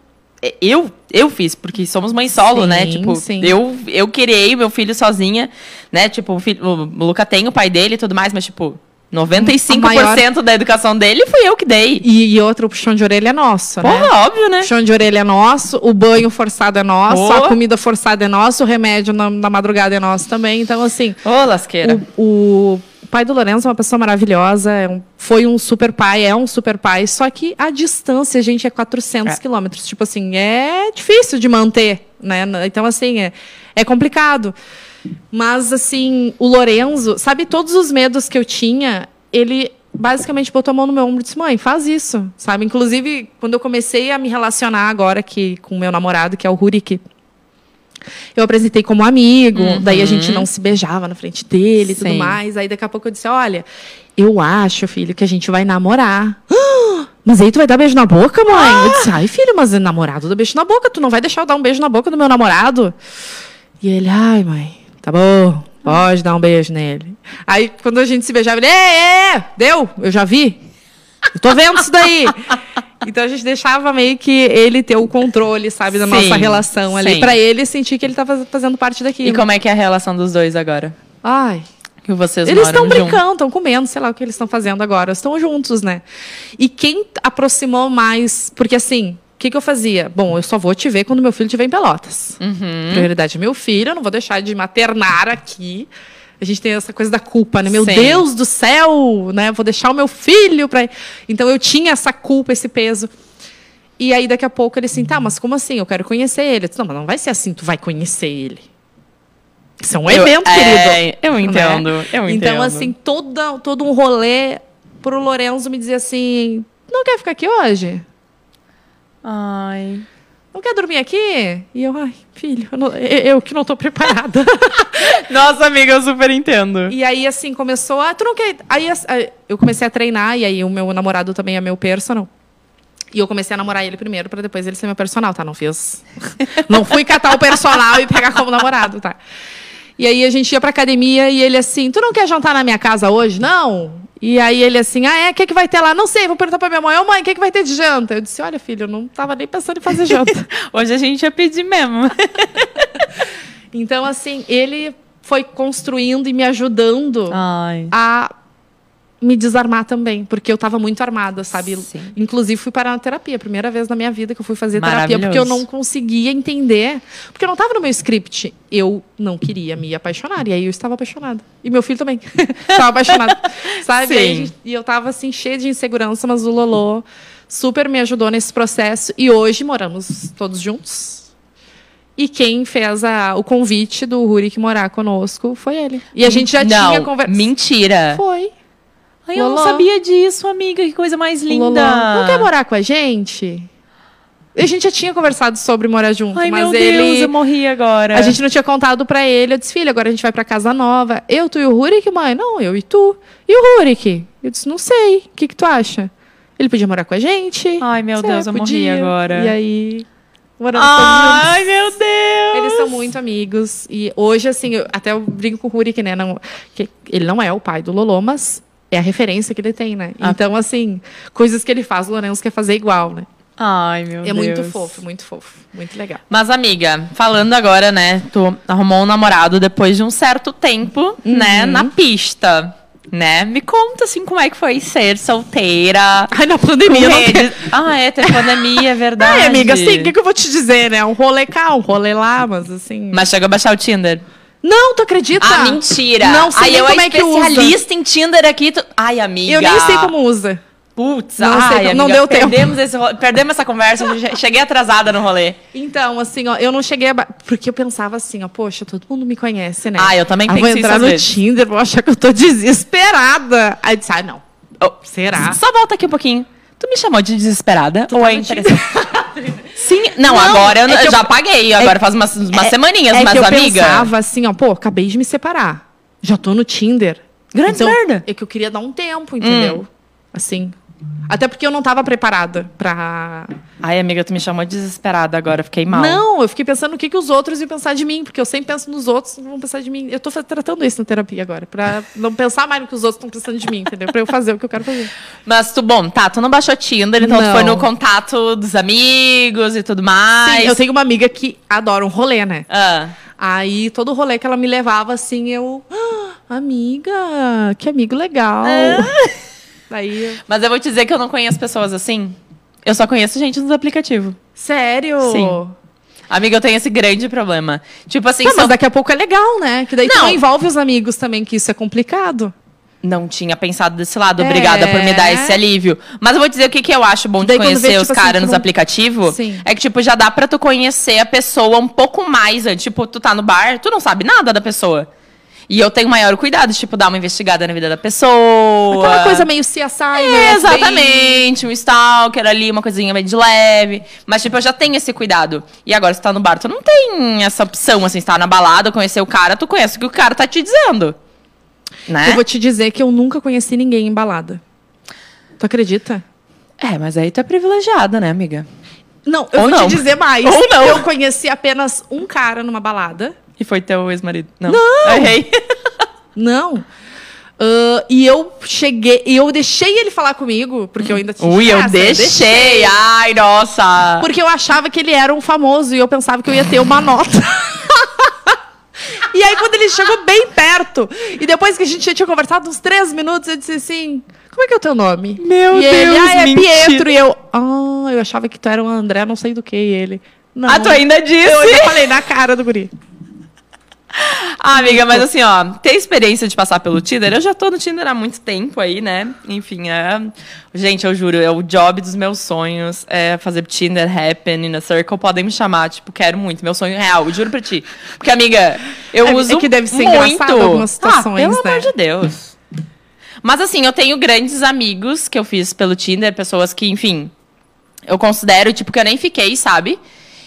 Eu, eu fiz, porque somos mãe solo, Sim, né? Tipo, sim. eu, eu criei meu filho sozinha, né? Tipo, o, filho, o Luca tem o pai dele e tudo mais, mas, tipo, 95% maior- da educação dele fui eu que dei. E, e outro, o puxão de orelha é nosso, né? Porra, óbvio, né? O puxão de orelha é nosso, o banho forçado é nosso, Oh. a comida forçada é nosso, o remédio na, na madrugada é nosso também. Então, assim, Ô, lasqueira. o, o pai do Lourenço é uma pessoa maravilhosa, é um- foi um super pai, é um super pai, só que a distância, gente, é 400 É. quilômetros. Tipo assim, é difícil de manter, né? Então, assim, é, é complicado. Mas, assim, o Lorenzo, sabe, todos os medos que eu tinha, ele basicamente botou a mão no meu ombro e disse: mãe, faz isso, sabe? Inclusive, quando eu comecei a me relacionar agora aqui com o meu namorado, que é o Rurik, eu apresentei como amigo, daí a gente não se beijava na frente dele e tudo mais. Aí daqui a pouco eu disse: olha, eu acho, filho, que a gente vai namorar. <gasps> Mas aí tu vai dar beijo na boca, mãe? Eu disse, ai, filho, mas é namorado dá beijo na boca, tu não vai deixar eu dar um beijo na boca do meu namorado? E ele, ai, mãe, tá bom, pode dar um beijo nele. Aí, quando a gente se beijava, ele, é, é, deu, eu já vi. Eu tô vendo isso daí. Então a gente deixava meio que ele ter o controle, sabe, da Sim, nossa relação ali. Pra ele sentir que ele tava fazendo parte daquilo. E como é que é a relação dos dois agora? Ai, Que vocês eles estão brincando, estão comendo, sei lá o que eles estão fazendo agora. Estão juntos, né? E quem aproximou mais. Porque assim, que, que eu fazia? Bom, eu só vou te ver quando meu filho estiver em Pelotas. Uhum. Prioridade é meu filho, eu não vou deixar de maternar aqui. A gente tem essa coisa da culpa, né? Meu Sim. Deus do céu, né? Vou deixar o meu filho para. Então eu tinha essa culpa, esse peso. E aí daqui a pouco ele assim, tá, mas como assim? Eu quero conhecer ele. Eu disse, não, mas não vai ser assim, tu vai conhecer ele. Isso é um Eu- evento, é, querido. eu né? entendo, eu entendo. Então, assim, toda, todo um rolê pro Lorenzo me dizer assim: não quer ficar aqui hoje? Ai. Não quer dormir aqui? E eu, ai, filho, eu, não- eu- que não tô preparada. <laughs> Nossa, amiga, eu super entendo. e aí, assim, começou a. Tu não quer. Aí eu comecei a treinar, e aí o meu namorado também é meu personal. E eu comecei a namorar ele primeiro, pra depois ele ser meu personal, tá? Não fiz. <laughs> Não fui catar o personal e pegar como namorado, tá? E aí a gente ia pra academia e ele assim, tu não quer jantar na minha casa hoje? Não. E aí ele assim, ah, é? O que, que vai ter lá? Não sei, vou perguntar pra minha mãe. Ô, mãe, o que, que vai ter de janta? Eu disse, olha, filho, eu não tava nem pensando em fazer janta. <laughs> Hoje a gente ia pedir mesmo. <laughs> então, assim, ele foi construindo e me ajudando Ai. a me desarmar também, porque eu tava muito armada, sabe? Sim. Inclusive fui parar na terapia, primeira vez na minha vida que eu fui fazer terapia, porque eu não conseguia entender, porque eu não tava no meu script. Eu não queria me apaixonar, e aí eu estava apaixonada. E meu filho também <laughs> estava apaixonado, <laughs> sabe? E, aí e eu tava assim cheia de insegurança, mas o Lolô super me ajudou nesse processo e hoje moramos todos juntos. E quem fez a- o convite do Rurik morar conosco foi ele. E a gente já não, tinha conversado. Mentira. Foi. Ai, eu não sabia disso, amiga. Que coisa mais linda. Loló, Não quer morar com a gente? A gente já tinha conversado sobre morar junto, Ai, mas meu ele. Deus, eu morri agora. A gente não tinha contado pra ele. Eu disse, filho, agora a gente vai pra casa nova. Eu, tu e o Rurik, mãe? Não, eu e tu. E o Rurik? Eu disse, não sei. O que, que tu acha? Ele podia morar com a gente? Ai, meu Deus, eu morri podia. agora. E aí, moramos todos Ai, meu Deus. Eles são muito amigos. E hoje, assim, eu, até eu brinco com o Rurik, né? Não, que ele não é o pai do Lolô, mas é a referência que ele tem, né? Ah. Então, assim, coisas que ele faz, o Lourenço quer fazer igual, né? Ai, meu é Deus. muito fofo, muito fofo. Muito legal. Mas, amiga, falando agora, né? Tu arrumou um namorado depois de um certo tempo, né? Uhum. Na pista, né? Me conta, assim, como é que foi ser solteira. Ai, na pandemia não tem. Ah, é, teve pandemia, é verdade. Ai, amiga, assim, o que, que eu vou te dizer, né? Um rolê cá, um rolê lá, mas assim. Mas chegou a baixar o Tinder. Não, tu acredita? Ah, mentira. Não sei Aí nem eu como é que usa. especialista em Tinder aqui. Tu... Ai, amiga. Eu nem sei como usa. Putz, Não sei ai, como- amiga, não deu tempo. perdemos Esse, ro- perdemos essa conversa. Cheguei atrasada no rolê. Então, assim, ó, eu não cheguei a... Porque eu pensava assim, ó, poxa, todo mundo me conhece, né? Ah, eu também Ah, pensei vou entrar no vezes. Tinder, vou achar que eu tô desesperada. Aí disse, ah, não. Oh, Será? Só volta aqui um pouquinho. Tu me chamou de desesperada? ou tá é interessante? <laughs> Sim, não, Não, agora eu, é eu eu- já paguei. Agora faz umas, umas semaninhas, é mas que eu amiga. pensava assim, ó, pô, acabei de me separar. Já tô no Tinder. Grande merda. É que eu queria dar um tempo, entendeu? Assim. Até porque eu não tava preparada pra. Ai, amiga, tu me chamou de desesperada agora. Fiquei mal. Não, eu fiquei pensando o que, que os outros iam pensar de mim, porque eu sempre penso nos outros, não vão pensar de mim. Eu fa- tratando isso na terapia agora, pra não pensar mais no que os outros estão pensando de mim, entendeu? Pra eu fazer o que eu quero fazer. Mas tu, bom, tá, tu não baixou Tinder, então tu Não. foi no contato dos amigos e tudo mais. Sim, eu tenho uma amiga que adora um rolê, né? Ah, Aí todo rolê que ela me levava, assim, eu. "Ah, amiga, que amigo legal. Daí, <laughs> eu, mas eu vou te dizer que eu não conheço pessoas assim. Eu só conheço gente nos aplicativos. sério? Sim. Amiga, eu tenho esse grande problema. Tipo assim, Tá, se mas daqui a pouco é legal, né? Que daí Não. não envolve os amigos também, que isso é complicado. não tinha pensado desse lado. É. Obrigada por me dar esse alívio. Mas eu vou dizer o que, que eu acho bom de Daí conhecer vê, os tipo assim, caras nos não- aplicativos. É que, tipo, já dá pra tu conhecer a pessoa um pouco mais. antes. Tipo, tu tá no bar, tu não sabe nada da pessoa. E eu tenho maior cuidado, tipo, dar uma investigada na vida da pessoa. Aquela coisa meio CSI, É, né? exatamente, um stalker ali, uma coisinha meio de leve. Mas, tipo, eu já tenho esse cuidado. E agora, se tá no bar, tu não tem essa opção, assim, se tá na balada, conhecer o cara, tu conhece o que o cara tá te dizendo. Né? Eu vou te dizer que eu nunca conheci ninguém em balada. Tu acredita? É, mas aí tu é privilegiada, né, amiga? Não, eu Ou vou não. te dizer mais. Ou não. Eu conheci apenas um cara numa balada. E foi teu ex-marido? Não. Não! Errei. <laughs> Não. Ah, e eu cheguei, e eu deixei ele falar comigo, porque eu ainda tinha. Ui, eu essa, deixei. Ai, nossa. Porque eu achava que ele era um famoso e eu pensava que eu ia ter uma nota. <laughs> e aí, quando ele chegou bem perto, e depois que a gente já tinha conversado uns três minutos, eu disse assim: Como é que é o teu nome? Meu e ele, Deus, ah, é mentira." Pietro. E eu, ah, eu achava que tu era o André, não sei do que. E ele, não. Ah, tu ainda disse? Eu ainda falei na cara do guri. Ah, amiga, mas assim, ó, ter experiência de passar pelo Tinder, eu já tô no Tinder há muito tempo aí, né? Enfim, é. Gente, eu juro, é o job dos meus sonhos é fazer Tinder happen in a circle. Podem me chamar, tipo, quero muito. Meu sonho real, eu juro pra ti. Porque, amiga, eu É- é uso. que deve ser muito. algumas situações, ah, pelo né? amor de Deus. Mas assim, eu tenho grandes amigos que eu fiz pelo Tinder, pessoas que, enfim, eu considero, tipo, que eu nem fiquei, sabe?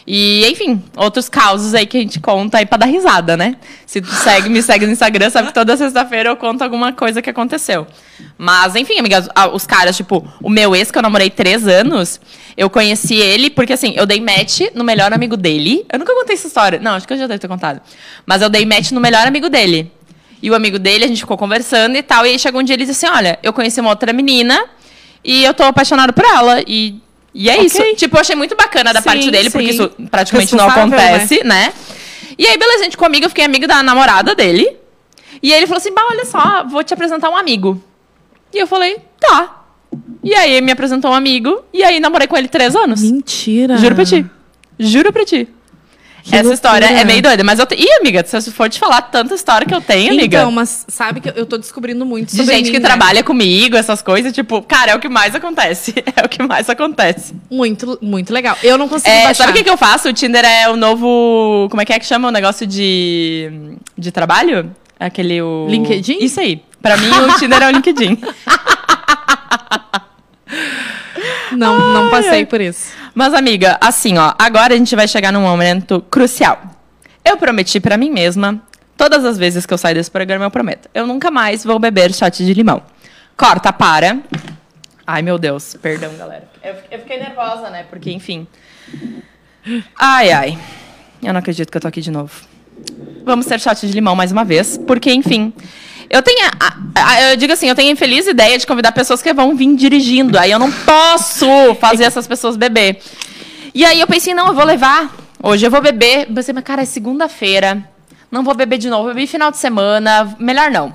E, enfim, outros causos aí que a gente conta aí pra dar risada, né? Se tu segue, me segue no Instagram, sabe que toda sexta-feira eu conto alguma coisa que aconteceu. Mas, enfim, amigas, os caras, tipo, o meu ex, que eu namorei três anos, eu conheci ele porque, assim, eu dei match no melhor amigo dele. Eu nunca contei essa história. Não, acho que eu já devo ter contado. Mas eu dei match no melhor amigo dele. E o amigo dele, a gente ficou conversando e tal. E aí chegou um dia ele disse assim: Olha, eu conheci uma outra menina e eu tô apaixonado por ela. E, e é Ok. isso. Tipo, eu achei muito bacana da Sim, parte dele, porque sim. isso praticamente não Responsável, acontece, né? E aí, beleza, a gente ficou amiga, eu fiquei amiga da namorada dele. E aí ele falou assim: Bah, olha só, vou te apresentar um amigo. E eu falei: Tá. E aí ele me apresentou um amigo. E aí namorei com ele três anos. Mentira. Juro pra ti. Juro pra ti. Que Essa loucura. história é meio doida, mas eu tenho. Ih, amiga, se eu for te falar tanta história que eu tenho, amiga. Então, mas sabe que eu tô descobrindo muito de sobre gente mim, que né? trabalha comigo, essas coisas, tipo, cara, é o que mais acontece. <laughs> É o que mais acontece. Muito, muito legal. Eu não consigo É, baixar. sabe o que, que eu faço? O Tinder é o novo. Como é que é que chama o negócio de. de trabalho? Aquele. O... LinkedIn? Isso aí. Pra mim, o Tinder é o LinkedIn. <laughs> Não, não passei por isso. Mas, amiga, assim, ó, agora a gente vai chegar num momento crucial. Eu prometi pra mim mesma, todas as vezes que eu sair desse programa, eu prometo. Eu nunca mais vou beber shot de limão. Corta, para. Ai, meu Deus, perdão, galera. Eu, eu fiquei nervosa, né? Porque, enfim. Ai, ai. Eu não acredito que eu tô aqui de novo. Vamos ter shot de limão mais uma vez, porque, enfim. Eu tenho. a- a- eu digo assim, eu tenho a infeliz ideia de convidar pessoas que vão vir dirigindo. Aí eu não posso fazer essas pessoas beber. E aí eu pensei, não, eu vou levar. Hoje eu vou beber. Eu pensei, mas cara, é segunda-feira. Não vou beber de novo. Bebi final de semana. Melhor não.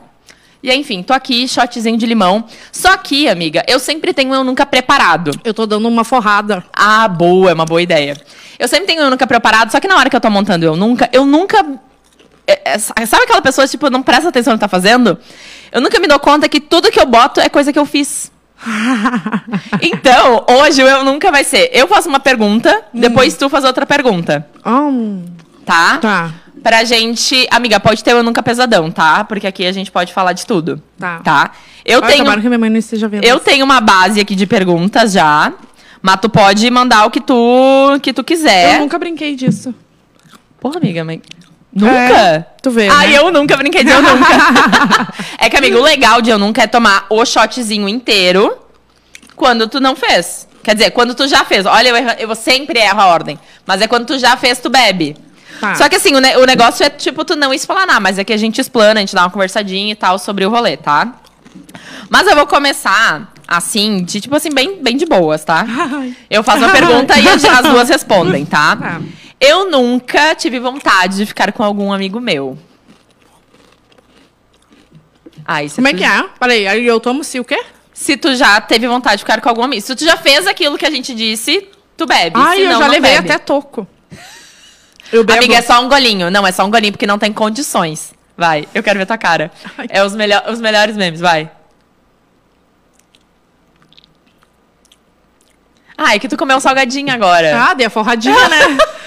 E aí, enfim, tô aqui, shotzinho de limão. Só que, amiga, eu sempre tenho eu nunca preparado. Eu tô dando uma forrada. Ah, boa, é uma boa ideia. Eu sempre tenho eu nunca preparado, só que na hora que eu tô montando eu nunca, eu nunca é- é- sabe aquela pessoa, tipo, não presta atenção no que tá fazendo? Eu nunca me dou conta que tudo que eu boto é coisa que eu fiz. <laughs> Então, hoje eu nunca vai ser. Eu faço uma pergunta, depois tu faz outra pergunta. Hum, Tá? tá. Pra gente. Amiga, pode ter eu nunca pesadão, tá? Porque aqui a gente pode falar de tudo. Tá. Tá? Eu Ai, tenho. que minha mãe não esteja vendo. Eu isso. tenho uma base aqui de perguntas já. Mas tu pode mandar o que tu, que tu quiser. Eu nunca brinquei disso. Porra, amiga, mas. Nunca? É, tu vê, Ah, né? eu nunca brinquei de eu nunca. <laughs> é que, amigo, o legal de eu nunca é tomar o shotzinho inteiro quando tu não fez. Quer dizer, quando tu já fez. Olha, eu, erro- eu sempre erro a ordem. Mas é quando tu já fez, tu bebe. Tá. Só que assim, o, ne- o negócio é, tipo, tu não explanar, mas é que a gente explana, a gente dá uma conversadinha e tal sobre o rolê, tá? Mas eu vou começar, assim, de, tipo assim, bem, bem de boas, tá? Ai. Eu faço uma <laughs> pergunta e as duas respondem, tá? Tá. Eu nunca tive vontade de ficar com algum amigo meu. Ah, isso Como é tu- que é? Peraí, aí eu tomo se o quê? Se tu já teve vontade de ficar com algum amigo. Se tu já fez aquilo que a gente disse, tu bebe. Ai, Senão, eu já levei bebe. até toco. <laughs> Eu bebo. Amiga, é só um golinho. Não, é só um golinho porque não tem condições. Vai, eu quero ver tua cara. Ai. É os, os melhores memes, vai. Ah, é que tu comeu um salgadinho agora. Ah, dei a forradinha, né? <laughs>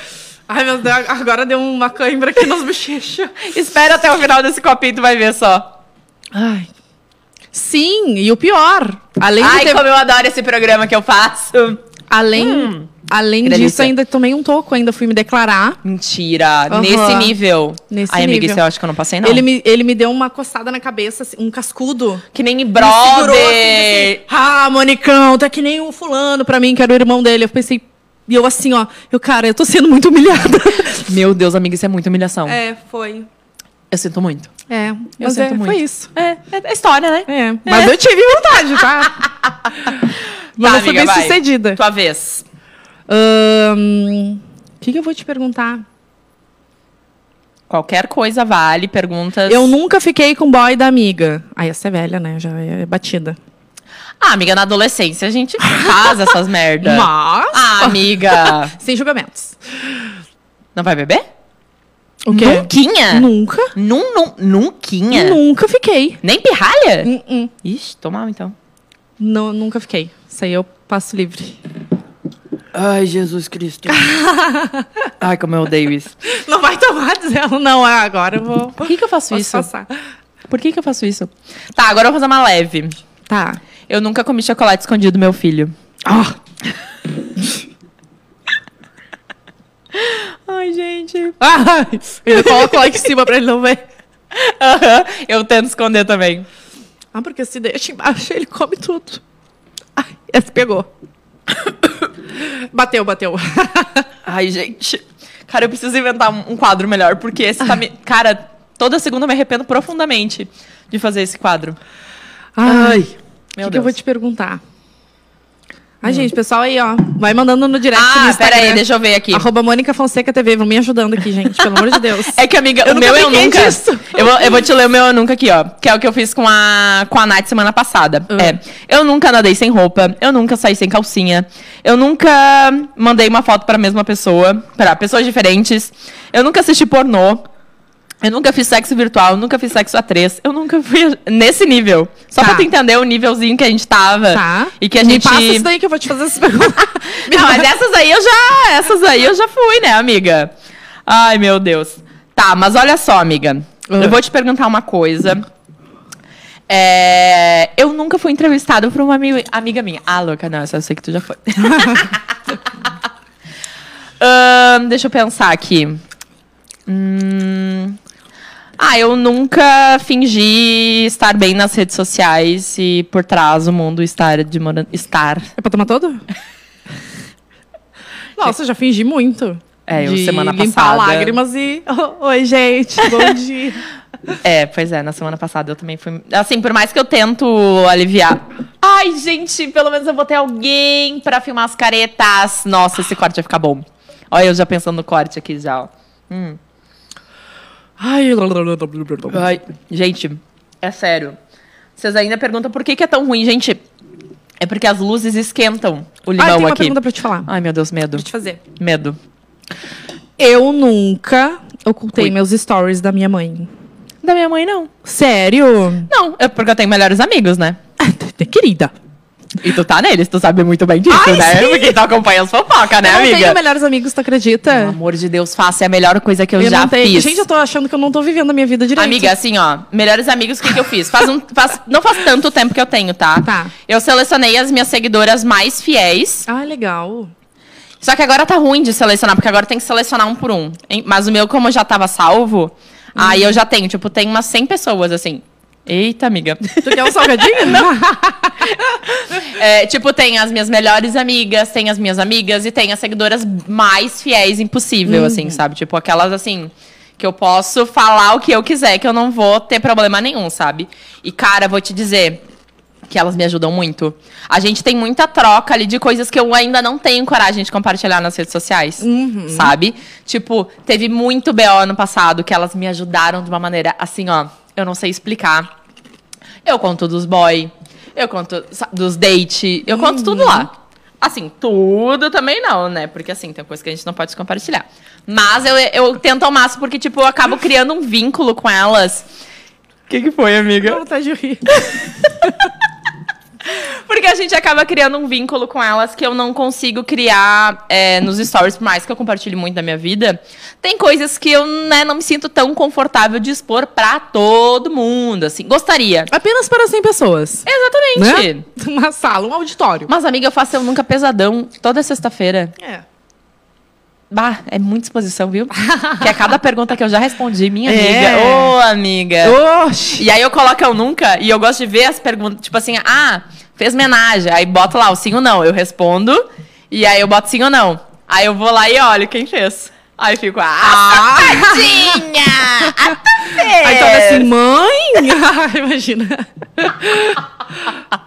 Ai, meu Deus, agora deu uma cãibra aqui nas bochechas. Espera até o final desse copinho, tu vai ver só. Ai. Sim, e o pior, além de Ai, ter... como eu adoro esse programa que eu faço. Além, Hum. além disso, delícia. ainda tomei um toco, ainda fui me declarar. Mentira, Aham. nesse nível. Nesse Ai, amiga, nível. isso eu acho que eu não passei, não. Ele me, ele me deu uma coçada na cabeça, assim, um cascudo. Que nem brother. segurou, assim, assim, ah, Monicão, tá que nem o fulano pra mim, que era o irmão dele. Eu pensei, e eu assim, ó, eu, cara, eu tô sendo muito humilhada. <laughs> Meu Deus, amiga, isso é muita humilhação. É, foi. Eu sinto muito. É, Eu sinto é, muito. foi isso. É, é história, né? É, mas eu tive vontade, tá? <laughs> Mas Tá, eu fui bem vai. sucedida. Tua vez. O que, que eu vou te perguntar? Qualquer coisa vale, perguntas. Eu nunca fiquei com boy da amiga. Aí essa é velha, né? Já é batida. Ah, amiga, na adolescência a gente faz essas <laughs> merda. Mas. Ah, amiga. <laughs> Sem julgamentos. Não vai beber? O quê? Nunquinha? Nunca. Num, num, nunquinha? Nunca fiquei. Nem pirralha? Hum, hum. Ixi, tô mal então. Não, nunca fiquei. Isso aí eu passo livre. Ai, Jesus Cristo. <laughs> Ai, como eu odeio isso. Não vai tomar dizendo, não. ah, Agora eu vou. Por que, que eu faço Posso isso? passar. Por que, que eu faço isso? Tá, agora eu vou fazer uma leve. Tá. Eu nunca comi chocolate escondido do meu filho. Ah. <laughs> Ai, gente. Ai, eu coloco lá em cima pra ele não ver. Aham, eu tento esconder também. Ah, porque se deixa embaixo, ele come tudo. Ai, esse pegou. Bateu, bateu. Ai, gente. Cara, eu preciso inventar um quadro melhor, porque esse tá me. Cara, toda segunda eu me arrependo profundamente de fazer esse quadro. Ai, o Meu que, que eu vou te perguntar? Ai, gente, pessoal aí, ó. Vai mandando no direct Ah, Instagram. pera aí, deixa eu ver aqui. Arroba Mônica Fonseca TV. Vão me ajudando aqui, gente. Pelo amor de Deus. <laughs> É que, amiga, Eu o meu eu nunca. Eu vou, eu vou te ler o meu eu nunca aqui, ó. Que é o que eu fiz com a, com a Nath semana passada. Ah. É. Eu nunca nadei sem roupa. Eu nunca saí sem calcinha. Eu nunca mandei uma foto pra mesma pessoa. Pra pessoas diferentes. Eu nunca assisti pornô. Eu nunca fiz sexo virtual, nunca fiz sexo a três. Eu nunca fui <laughs> nesse nível. Só Tá. pra tu entender o nívelzinho que a gente tava. Tá. E que a Me gente. passa isso daí que eu vou te fazer essa <laughs> pergunta. <laughs> Não, mas essas aí eu já. Essas aí eu já fui, né, amiga? Ai, meu Deus. Tá, mas olha só, amiga. Ah. Eu vou te perguntar uma coisa. É, eu nunca fui entrevistada por uma ami- amiga minha. Ah, louca, não, essa eu sei que tu já foi. Deixa eu pensar aqui. Hum, Ah, eu nunca fingi estar bem nas redes sociais e por trás o mundo estar de estar. É pra tomar todo? <laughs> Nossa, já fingi muito. É, eu de semana limpar passada- lágrimas e... Oi, gente. Bom <laughs> dia. É, pois é, na semana passada eu também fui. Assim, por mais que eu tento aliviar. Ai, gente, pelo menos eu vou ter alguém pra filmar as caretas. Nossa, esse corte vai ficar bom. Olha, eu já pensando no corte aqui já, ó. Hum. Ai, Ai, gente, é sério. Vocês ainda perguntam por que, que é tão ruim, gente. É porque as luzes esquentam o limão tem uma aqui. pergunta pra te falar. Ai, meu Deus, medo. Pra te fazer. Medo. Eu nunca ocultei Ui. meus stories da minha mãe. Da minha mãe, não. Sério? Não, é porque eu tenho melhores amigos, né? <laughs> Querida. E tu tá neles, tu sabe muito bem disso, Ai, né? sim. Porque tu acompanha as fofocas, né, eu não amiga? tenho melhores amigos, tu acredita? Pelo amor de Deus, faça. É a melhor coisa que eu, Eu já fiz. Gente, eu tô achando que eu não tô vivendo a minha vida direito. Amiga, assim, ó, melhores amigos, o que, que eu fiz? Faz um, faz, não faz tanto tempo que eu tenho, tá? Tá. Eu selecionei as minhas seguidoras mais fiéis. Ah, legal. Só que agora tá ruim de selecionar, porque agora tem que selecionar um por um. Mas o meu, como já tava salvo, aí eu já tenho, tipo, tem umas 100 pessoas, assim. Eita, amiga. Tu quer um salgadinho? <laughs> não. É, tipo, tem as minhas melhores amigas, tem as minhas amigas e tem as seguidoras mais fiéis impossível, assim, sabe? Tipo, aquelas assim. Que eu posso falar o que eu quiser, que eu não vou ter problema nenhum, sabe? E, cara, vou te dizer que elas me ajudam muito. A gente tem muita troca ali de coisas que eu ainda não tenho coragem de compartilhar nas redes sociais, sabe? Tipo, teve muito BO ano passado que elas me ajudaram de uma maneira assim, ó, eu não sei explicar. Eu conto dos boy, eu conto dos date, eu conto tudo lá. Assim, tudo também não, né? Porque assim, tem coisa que a gente não pode compartilhar. Mas eu, eu tento ao máximo porque, tipo, eu acabo criando um vínculo com elas. O que, que foi, amiga? Tá de rir. <laughs> Porque a gente acaba criando um vínculo com elas que eu não consigo criar é, nos stories, por mais que eu compartilhe muito da minha vida. Tem coisas que eu né, não me sinto tão confortável de expor pra todo mundo, assim. Gostaria. Apenas para 100 pessoas. Exatamente. Né? Uma sala, um auditório. Mas, amiga, eu faço Eu Nunca Pesadão toda sexta-feira. É. Bah, é muita exposição, viu? que é cada pergunta que eu já respondi, minha É. amiga. Ô, amiga. Oxi. E aí eu coloco eu nunca e eu gosto de ver as perguntas, tipo assim, ah, fez homenagem. Aí boto lá o sim ou não. Eu respondo e aí eu boto sim ou não. Aí eu vou lá e olho quem fez. Aí fico, ah, tadinha! a tu fez. Aí toda assim, mãe! <laughs> Imagina.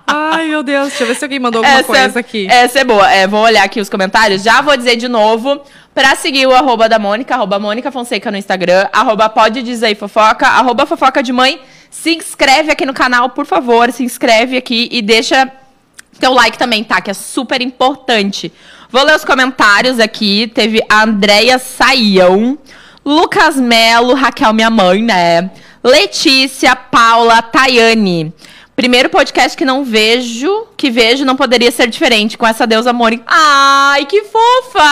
Ai, meu Deus. Deixa eu ver se alguém mandou alguma coisa aqui. Essa é boa. É, vou olhar aqui os comentários. Já vou dizer de novo pra seguir o arroba da Mônica, arroba Mônica Fonseca no Instagram, arroba pode dizer fofoca, arroba fofoca de mãe. Se inscreve aqui no canal, por favor. Se inscreve aqui e deixa teu like também, tá? Que é super importante. Vou ler os comentários aqui. Teve a Andréia Saião, Lucas Melo, Raquel, minha mãe, né? Letícia, Paula, Tayane. Primeiro podcast que não vejo, que vejo, não poderia ser diferente com essa deusa Mônica. Ai, que fofa!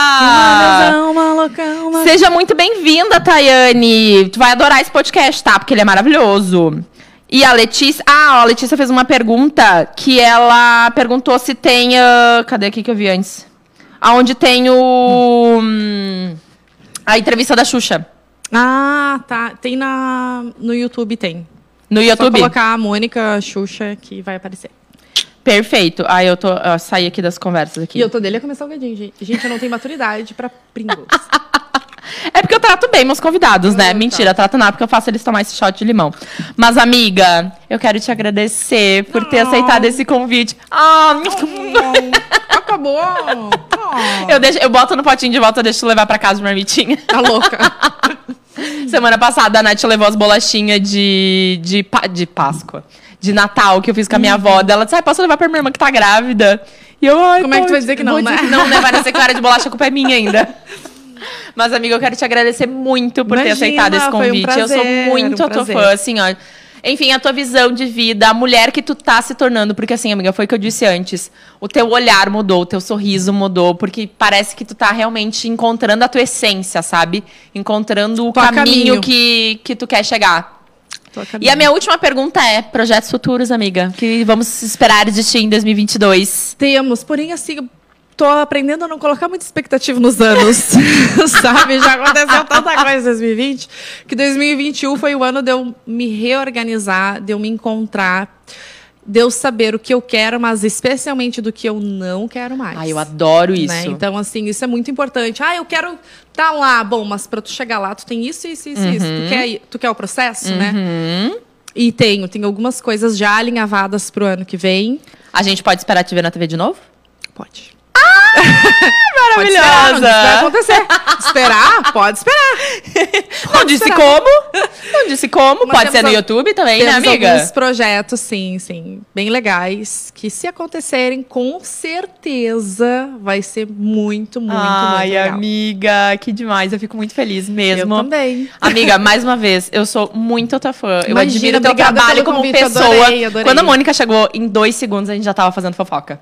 Uma louca, uma... Seja muito bem-vinda, Tayane. Tu vai adorar esse podcast, tá? Porque ele é maravilhoso. E a Letícia. Ah, a Letícia fez uma pergunta que ela perguntou se tem. ah, cadê aqui que eu vi antes? Aonde tem o. hum, a entrevista da Xuxa. Ah, tá. Tem na... No YouTube, tem. No Só YouTube. colocar a Mônica Xuxa que vai aparecer. Perfeito. Aí eu tô. Eu saí aqui das conversas aqui. E eu tô dele a comer salgadinho, gente. Gente, eu não tenho maturidade pra Pringles. <laughs> É porque eu trato bem meus convidados, né? Ah, tá. Mentira, trato nada porque eu faço eles tomar esse shot de limão. Mas, amiga, eu quero te agradecer por ter aceitado esse convite. Ah, <laughs> Acabou. eu, deixo, eu boto no potinho de volta, deixo levar pra casa marmitinha. Tá louca. <laughs> Semana passada a Nath levou as bolachinhas de, de, de Páscoa. De Natal, que eu fiz com a minha avó. Ela disse, ai, posso levar pra minha irmã que tá grávida? E eu, ai, Como é que tu pode. vai dizer que não, né? que não, né? Vai nascer cara de bolacha, a culpa é minha ainda. <laughs> Mas, amiga, eu quero te agradecer muito por ter Imagina, aceitado esse foi um convite. eu sou prazer, muito um tua prazer. fã, assim, ó. Enfim, a tua visão de vida, a mulher que tu tá se tornando, porque assim, amiga, foi o que eu disse antes. O teu olhar mudou, o teu sorriso mudou, porque parece que tu tá realmente encontrando a tua essência, sabe? Encontrando o caminho, caminho. que, que tu quer chegar. E a minha última pergunta é: projetos futuros, amiga? Que vamos esperar de ti em 2022? Temos, porém, assim, tô aprendendo a não colocar muita expectativa nos anos. <laughs> sabe? Já aconteceu tanta coisa em 2020 que 2021 foi o ano de eu me reorganizar, de eu me encontrar, de eu saber o que eu quero, mas especialmente do que eu não quero mais. Ai, eu adoro isso. né? Então, assim, isso é muito importante. Ah, eu quero tá lá. Bom, mas para tu chegar lá, tu tem isso, isso, isso, isso. Tu quer, tu quer o processo, né? Uhum. E tenho, tenho algumas coisas já alinhavadas pro ano que vem. A gente pode esperar te ver na TV de novo? Pode. Ah, Pode esperar, não Maravilhosa. disse que vai acontecer. Esperar? Pode esperar. Não disse esperar. como. Não disse como. Mas Pode ser no a- YouTube também, né, Temos amiga? alguns projetos, sim, sim, bem legais, que se acontecerem, com certeza vai ser muito, muito, Ai, muito legal. amiga, que demais. Eu fico muito feliz Eu mesmo. também. Amiga, mais uma vez, eu sou muito tua fã. Eu Imagina, admiro teu trabalho como convite, pessoa. adorei, adorei. Quando a Mônica chegou, em dois segundos a gente já tava fazendo fofoca.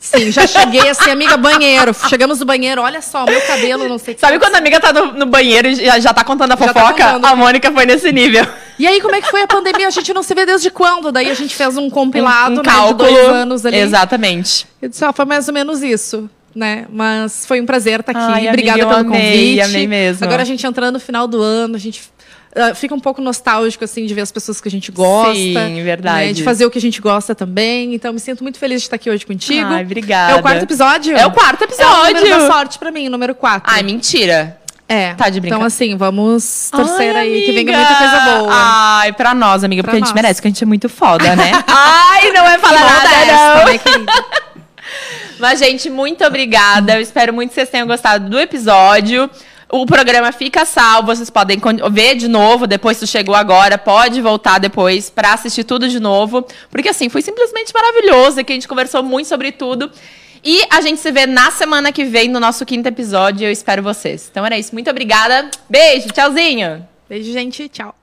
Sim, já cheguei assim, amiga, banheiro. Chegamos no banheiro, olha só, meu cabelo, não sei o que. Sabe quando a amiga tá no, no banheiro e já, já tá contando a tá fofoca? contando. A Mônica foi nesse nível. E aí, como é que foi a pandemia? A gente não se vê desde quando? Daí a gente fez um compilado, um, um né, cálculo. de dois anos ali. Exatamente. Eu disse, ó, foi mais ou menos isso, né? Mas foi um prazer estar aqui. Ai, Obrigada amiga, pelo amei, convite. amei mesmo. Agora a gente entrando no final do ano, a gente ah, fica um pouco nostálgico, assim, de ver as pessoas que a gente gosta. Sim, verdade. né, De fazer o que a gente gosta também. Então, me sinto muito feliz de estar aqui hoje contigo. Ai, obrigada. É o quarto episódio? É o quarto É o episódio. número da sorte pra mim, o número quatro. Ai, mentira. é. tá de Então, brincadeira. assim, vamos torcer Ai, aí que venha amiga. muita coisa boa. Ai, pra nós, amiga, Pra porque a gente nós. merece, porque a gente é muito foda, né? <laughs> Ai, não é falar nada, Modesta, não. né? Mas, gente, muito obrigada. Eu espero muito que vocês tenham gostado do episódio. O programa fica salvo, vocês podem ver de novo, depois se chegou agora, pode voltar depois pra assistir tudo de novo. Porque, assim, foi simplesmente maravilhoso, que a gente conversou muito sobre tudo. E a gente se vê na semana que vem no nosso quinto episódio. Eu espero vocês. Então era isso. Muito obrigada. Beijo, tchauzinho. Beijo, gente. Tchau.